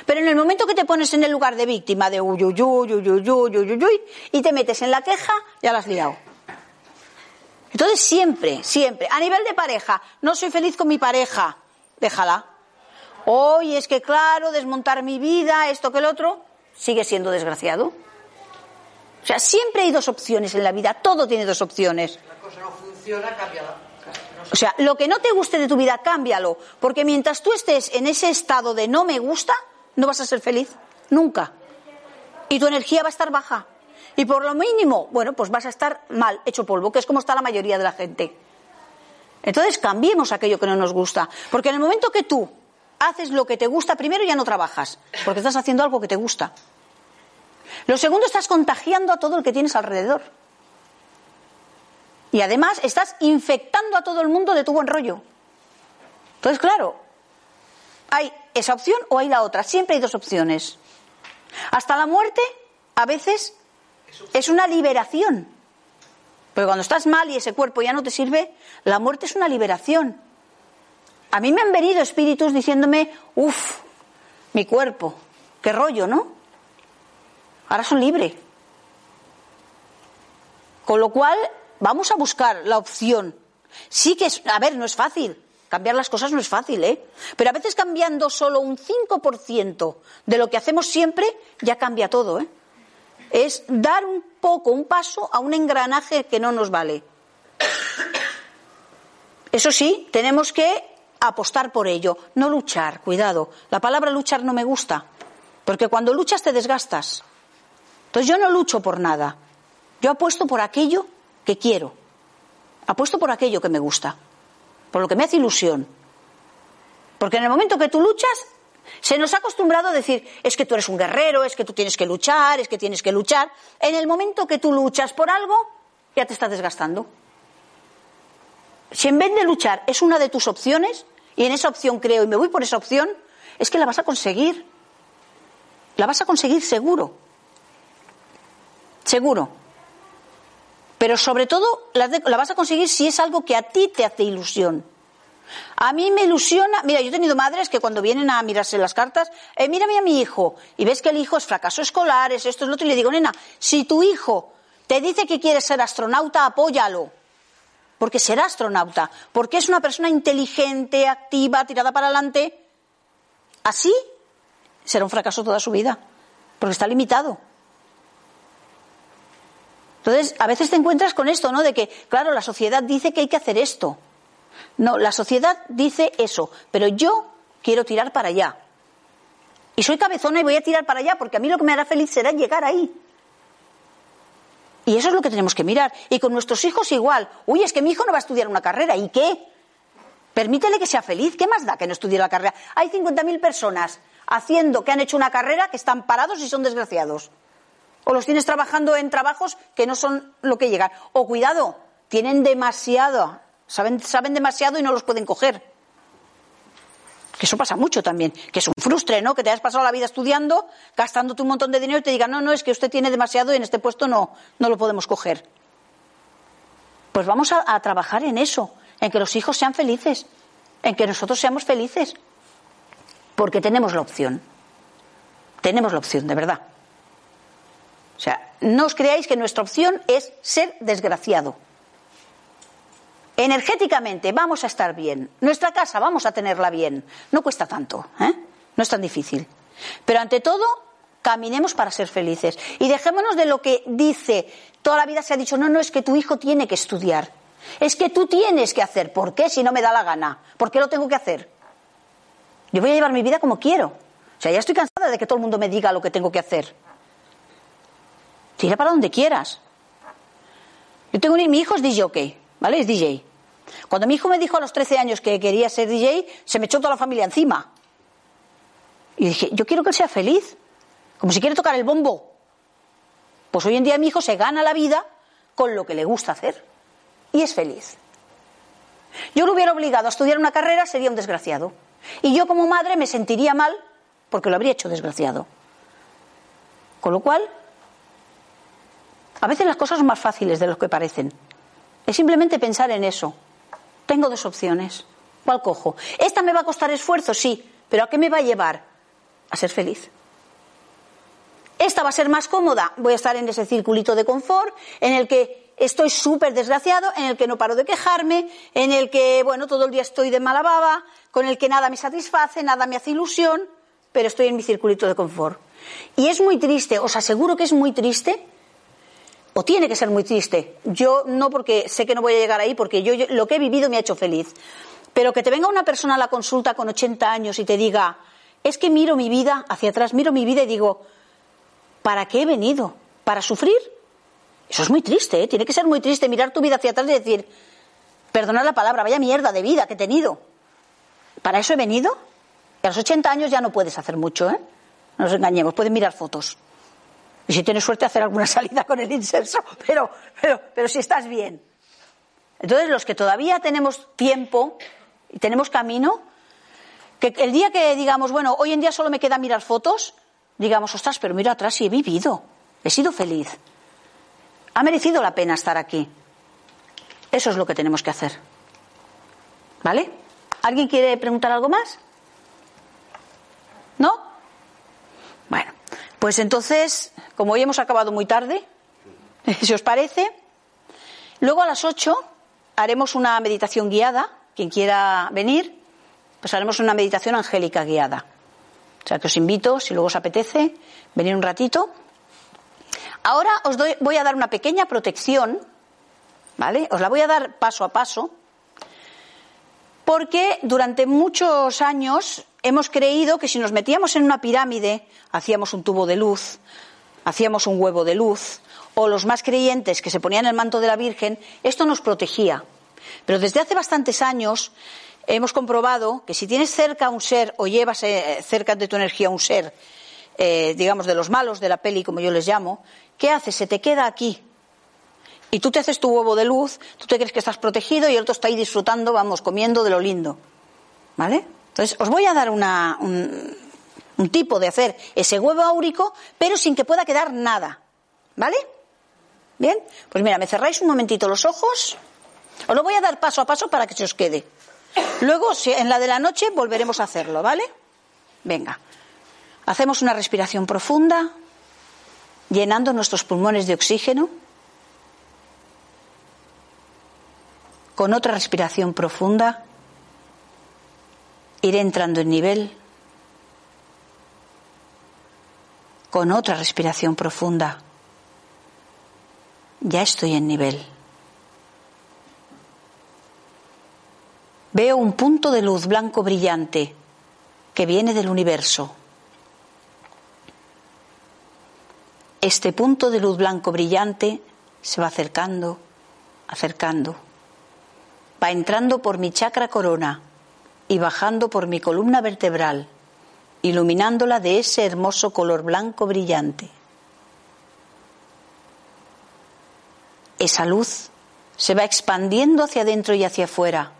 Pero en el momento que te pones en el lugar de víctima de uyuyuy, uyuyuy, uyuyuy, y te metes en la queja, ya la has liado. Entonces siempre, siempre. A nivel de pareja, no soy feliz con mi pareja, déjala. Hoy es que claro, desmontar mi vida, esto que el otro, sigue siendo desgraciado. O sea, siempre hay dos opciones en la vida, todo tiene dos opciones. La cosa no funciona, cambia la o sea, lo que no te guste de tu vida, cámbialo. Porque mientras tú estés en ese estado de no me gusta, no vas a ser feliz. Nunca. Y tu energía va a estar baja. Y por lo mínimo, bueno, pues vas a estar mal, hecho polvo, que es como está la mayoría de la gente. Entonces cambiemos aquello que no nos gusta. Porque en el momento que tú haces lo que te gusta, primero ya no trabajas, porque estás haciendo algo que te gusta. Lo segundo, estás contagiando a todo el que tienes alrededor. Y además estás infectando a todo el mundo de tu buen rollo. Entonces, claro, hay esa opción o hay la otra. Siempre hay dos opciones. Hasta la muerte, a veces, Es una liberación. Pero cuando estás mal y ese cuerpo ya no te sirve, la muerte es una liberación. A mí me han venido espíritus diciéndome, uff, mi cuerpo, qué rollo, ¿no? Ahora son libre. Con lo cual, vamos a buscar la opción. Sí que es, a ver, no es fácil. Cambiar las cosas no es fácil, ¿eh? Pero a veces cambiando solo un 5% de lo que hacemos siempre, ya cambia todo, ¿eh? Es dar un poco, un paso a un engranaje que no nos vale. Eso sí, tenemos que apostar por ello, no luchar, cuidado. La palabra luchar no me gusta, porque cuando luchas te desgastas. Entonces yo no lucho por nada. Yo apuesto por aquello que quiero. Apuesto por aquello que me gusta, por lo que me hace ilusión. Porque en el momento que tú luchas, se nos ha acostumbrado a decir, es que tú eres un guerrero, es que tú tienes que luchar, es que tienes que luchar. En el momento que tú luchas por algo, ya te estás desgastando. Si en vez de luchar es una de tus opciones, y en esa opción creo y me voy por esa opción, es que la vas a conseguir. La vas a conseguir seguro. Seguro. Pero sobre todo la, vas a conseguir si es algo que a ti te hace ilusión. A mí me ilusiona, mira, yo he tenido madres que cuando vienen a mirarse las cartas, eh, mírame a mi hijo, y ves que el hijo es fracaso escolar, es esto, es otro, y le digo, nena, si tu hijo te dice que quiere ser astronauta, apóyalo porque será astronauta, porque es una persona inteligente, activa, tirada para adelante. Así será un fracaso toda su vida, porque está limitado. Entonces, a veces te encuentras con esto, ¿no? De que, claro, la sociedad dice que hay que hacer esto. No, la sociedad dice eso, pero yo quiero tirar para allá. Y soy cabezona y voy a tirar para allá porque a mí lo que me hará feliz será llegar ahí. Y eso es lo que tenemos que mirar. Y con nuestros hijos igual. Uy, es que mi hijo no va a estudiar una carrera. ¿Y qué? Permítele que sea feliz. ¿Qué más da que no estudie la carrera? Hay 50.000 personas haciendo que han hecho una carrera que están parados y son desgraciados. O los tienes trabajando en trabajos que no son lo que llegan. O cuidado, tienen demasiado, saben, saben demasiado y no los pueden coger. Que eso pasa mucho también. Que es un frustre, ¿no? Que te has pasado la vida estudiando, gastándote un montón de dinero y te digan, no, no, es que usted tiene demasiado y en este puesto no, no lo podemos coger. Pues vamos a, a trabajar en eso, en que los hijos sean felices, en que nosotros seamos felices. Porque tenemos la opción. Tenemos la opción, de verdad. Sea, no os creáis que nuestra opción es ser desgraciado. Energéticamente vamos a estar bien. Nuestra casa vamos a tenerla bien. No cuesta tanto, ¿eh? No es tan difícil. Pero ante todo, caminemos para ser felices. Y dejémonos de lo que dice. Toda la vida se ha dicho, no, no, es que tu hijo tiene que estudiar. Es que tú tienes que hacer. ¿Por qué si no me da la gana? ¿Por qué lo tengo que hacer? Yo voy a llevar mi vida como quiero. O sea, ya estoy cansada de que todo el mundo me diga lo que tengo que hacer. Tira para donde quieras. Yo tengo un, mi hijo es DJ, ¿vale? Es DJ. Cuando mi hijo me dijo a los 13 años que quería ser DJ, se me echó toda la familia encima. Y dije, yo quiero que él sea feliz, como si quiere tocar el bombo. Pues hoy en día mi hijo se gana la vida con lo que le gusta hacer y es feliz. Yo lo hubiera obligado a estudiar una carrera, sería un desgraciado. Y yo como madre me sentiría mal porque lo habría hecho desgraciado. Con lo cual, a veces las cosas son más fáciles de lo que parecen. Es simplemente pensar en eso. Tengo dos opciones. ¿Cuál cojo? ¿Esta me va a costar esfuerzo? Sí. ¿Pero a qué me va a llevar? A ser feliz. ¿Esta va a ser más cómoda? Voy a estar en ese circulito de confort en el que estoy súper desgraciado, en el que no paro de quejarme, en el que, bueno, todo el día estoy de mala baba, con el que nada me satisface, nada me hace ilusión, pero estoy en mi circulito de confort. Y es muy triste, os aseguro que es muy triste o tiene que ser muy triste. Yo no porque sé que no voy a llegar ahí, porque yo, lo que he vivido me ha hecho feliz. Pero que te venga una persona a la consulta con 80 años y te diga, es que miro mi vida hacia atrás, miro mi vida y digo, ¿para qué he venido? ¿Para sufrir? Eso es muy triste, ¿eh? tiene que ser muy triste mirar tu vida hacia atrás y decir, perdonad la palabra, vaya mierda de vida que he tenido. ¿Para eso he venido? a los 80 años ya no puedes hacer mucho, ¿eh? No nos engañemos, puedes mirar fotos. Y si tienes suerte, hacer alguna <laughs> salida con el inserso, pero, pero, pero si estás bien. Entonces, los que todavía tenemos tiempo y tenemos camino, que el día que digamos, bueno, hoy en día solo me queda mirar fotos, digamos, ostras, pero mira atrás y he vivido, he sido feliz. Ha merecido la pena estar aquí. Eso es lo que tenemos que hacer. ¿Vale? ¿Alguien quiere preguntar algo más? ¿No? Bueno, pues entonces, como hoy hemos acabado muy tarde, <laughs> si os parece, luego a las 8 haremos una meditación guiada. Quien quiera venir, pues haremos una meditación angélica guiada. O sea que os invito, si luego os apetece, venir un ratito. Ahora os voy a dar una pequeña protección, ¿vale? Os la voy a dar paso a paso, porque durante muchos años hemos creído que si nos metíamos en una pirámide, hacíamos un tubo de luz, hacíamos un huevo de luz, o los más creyentes que se ponían el manto de la Virgen, esto nos protegía. Pero desde hace bastantes años hemos comprobado que si tienes cerca un ser o llevas eh, cerca de tu energía un ser, eh, digamos, de los malos de la peli, como yo les llamo, ¿qué haces? Se te queda aquí. Y tú te haces tu huevo de luz, tú te crees que estás protegido y el otro está ahí disfrutando, vamos, comiendo de lo lindo. ¿Vale? Entonces, os voy a dar una, un, un tipo de hacer ese huevo áurico, pero sin que pueda quedar nada. ¿Vale? Bien, pues mira, me cerráis un momentito los ojos. Os lo voy a dar paso a paso para que se os quede. Luego, en la de la noche, volveremos a hacerlo, ¿vale? Venga. Hacemos una respiración profunda, llenando nuestros pulmones de oxígeno. Con otra respiración profunda, iré entrando en nivel. Con otra respiración profunda, ya estoy en nivel. Veo un punto de luz blanco brillante que viene del universo. Este punto de luz blanco brillante se va acercando, acercando. Va entrando por mi chakra corona y bajando por mi columna vertebral, iluminándola de ese hermoso color blanco brillante. Esa luz se va expandiendo hacia adentro y hacia afuera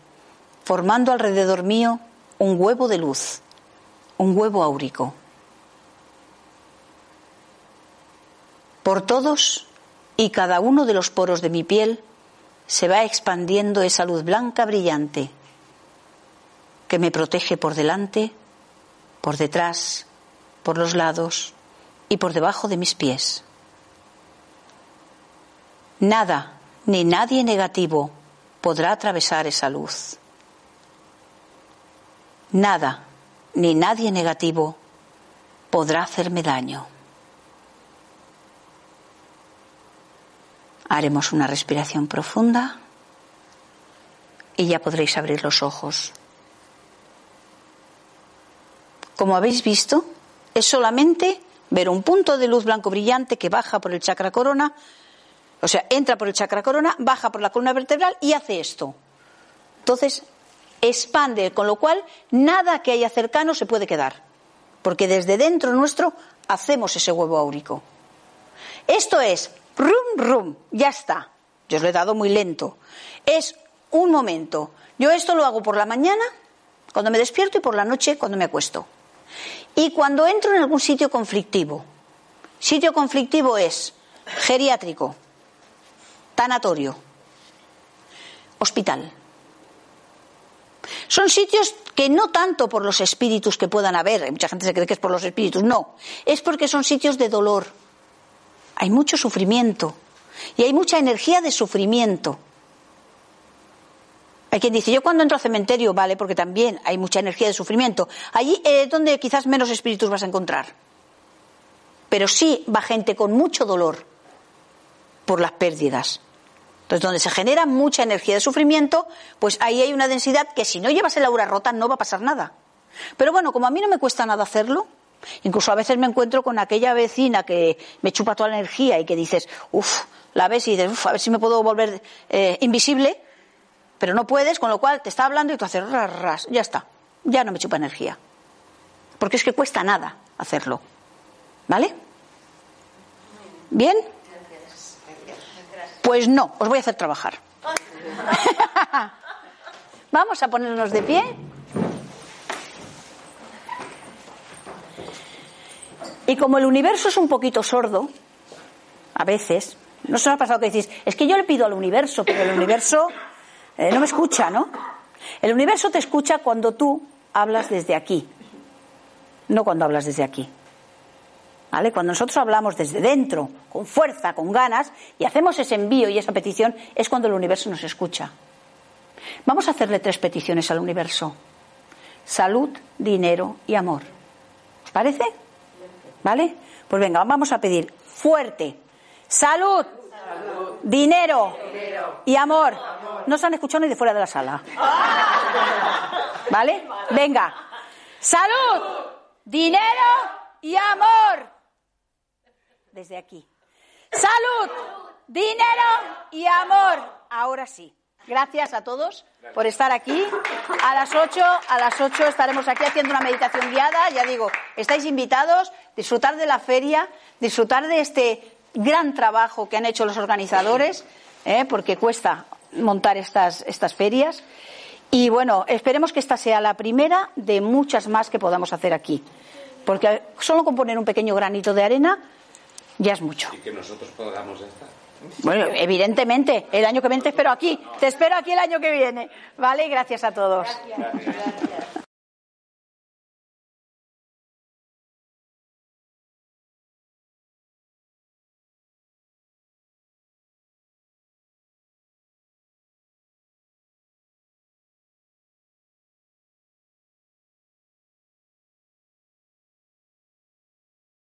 formando alrededor mío un huevo de luz, un huevo áurico. Por todos y cada uno de los poros de mi piel se va expandiendo esa luz blanca brillante que me protege por delante, por detrás, por los lados y por debajo de mis pies. Nada ni nadie negativo podrá atravesar esa luz. Nada ni nadie negativo podrá hacerme daño. Haremos una respiración profunda y ya podréis abrir los ojos. Como habéis visto, es solamente ver un punto de luz blanco brillante que baja por el chakra corona, o sea, entra por el chakra corona, baja por la columna vertebral y hace esto. Entonces, expande, con lo cual nada que haya cercano se puede quedar, porque desde dentro nuestro hacemos ese huevo áurico. Esto es, rum, rum, ya está. Yo os lo he dado muy lento. Es un momento. Yo esto lo hago por la mañana, cuando me despierto, y por la noche, cuando me acuesto. Y cuando entro en algún sitio conflictivo. Sitio conflictivo es geriátrico, tanatorio, hospital son sitios que no tanto por los espíritus que puedan haber, mucha gente se cree que es por los espíritus, no, es porque son sitios de dolor. Hay mucho sufrimiento y hay mucha energía de sufrimiento. Hay quien dice, yo cuando entro al cementerio, vale, porque también hay mucha energía de sufrimiento. Allí es donde quizás menos espíritus vas a encontrar. Pero sí va gente con mucho dolor por las pérdidas. Entonces, donde se genera mucha energía de sufrimiento, pues ahí hay una densidad que si no llevas el aura rota no va a pasar nada. Pero bueno, como a mí no me cuesta nada hacerlo, incluso a veces me encuentro con aquella vecina que me chupa toda la energía y que dices, uff, la ves y dices, uff, a ver si me puedo volver eh, invisible, pero no puedes, con lo cual te está hablando y tú haces ras, ras, ya está, ya no me chupa energía. Porque es que cuesta nada hacerlo. ¿Vale? ¿Bien? Pues no, os voy a hacer trabajar. <laughs> Vamos a ponernos de pie. Y como el universo es un poquito sordo, a veces, ¿No se os ha pasado que decís, es que yo le pido al universo, pero el universo eh, no me escucha, ¿no? El universo te escucha cuando tú hablas desde aquí, no cuando hablas desde aquí. ¿Vale? Cuando nosotros hablamos desde dentro, con fuerza, con ganas, y hacemos ese envío y esa petición, es cuando el universo nos escucha. Vamos a hacerle tres peticiones al universo. Salud, dinero y amor. ¿Os parece? ¿Vale? Pues venga, vamos a pedir fuerte. Salud, Dinero, y amor. No se han escuchado ni de fuera de la sala. ¿Vale? Venga. Salud, dinero y amor. Desde aquí. Salud, dinero y amor. Ahora sí. Gracias a todos por estar aquí. A las 8, a las 8 estaremos aquí haciendo una meditación guiada. Ya digo, estáis invitados, disfrutar de la feria, disfrutar de este gran trabajo que han hecho los organizadores, ¿eh? porque cuesta montar estas, estas ferias. Y bueno, esperemos que esta sea la primera de muchas más que podamos hacer aquí. Porque solo con poner un pequeño granito de arena ya es mucho. Y que nosotros podamos estar. Bueno, evidentemente, el año que viene te espero aquí. Te espero aquí el año que viene. ¿Vale? Gracias a todos. Gracias.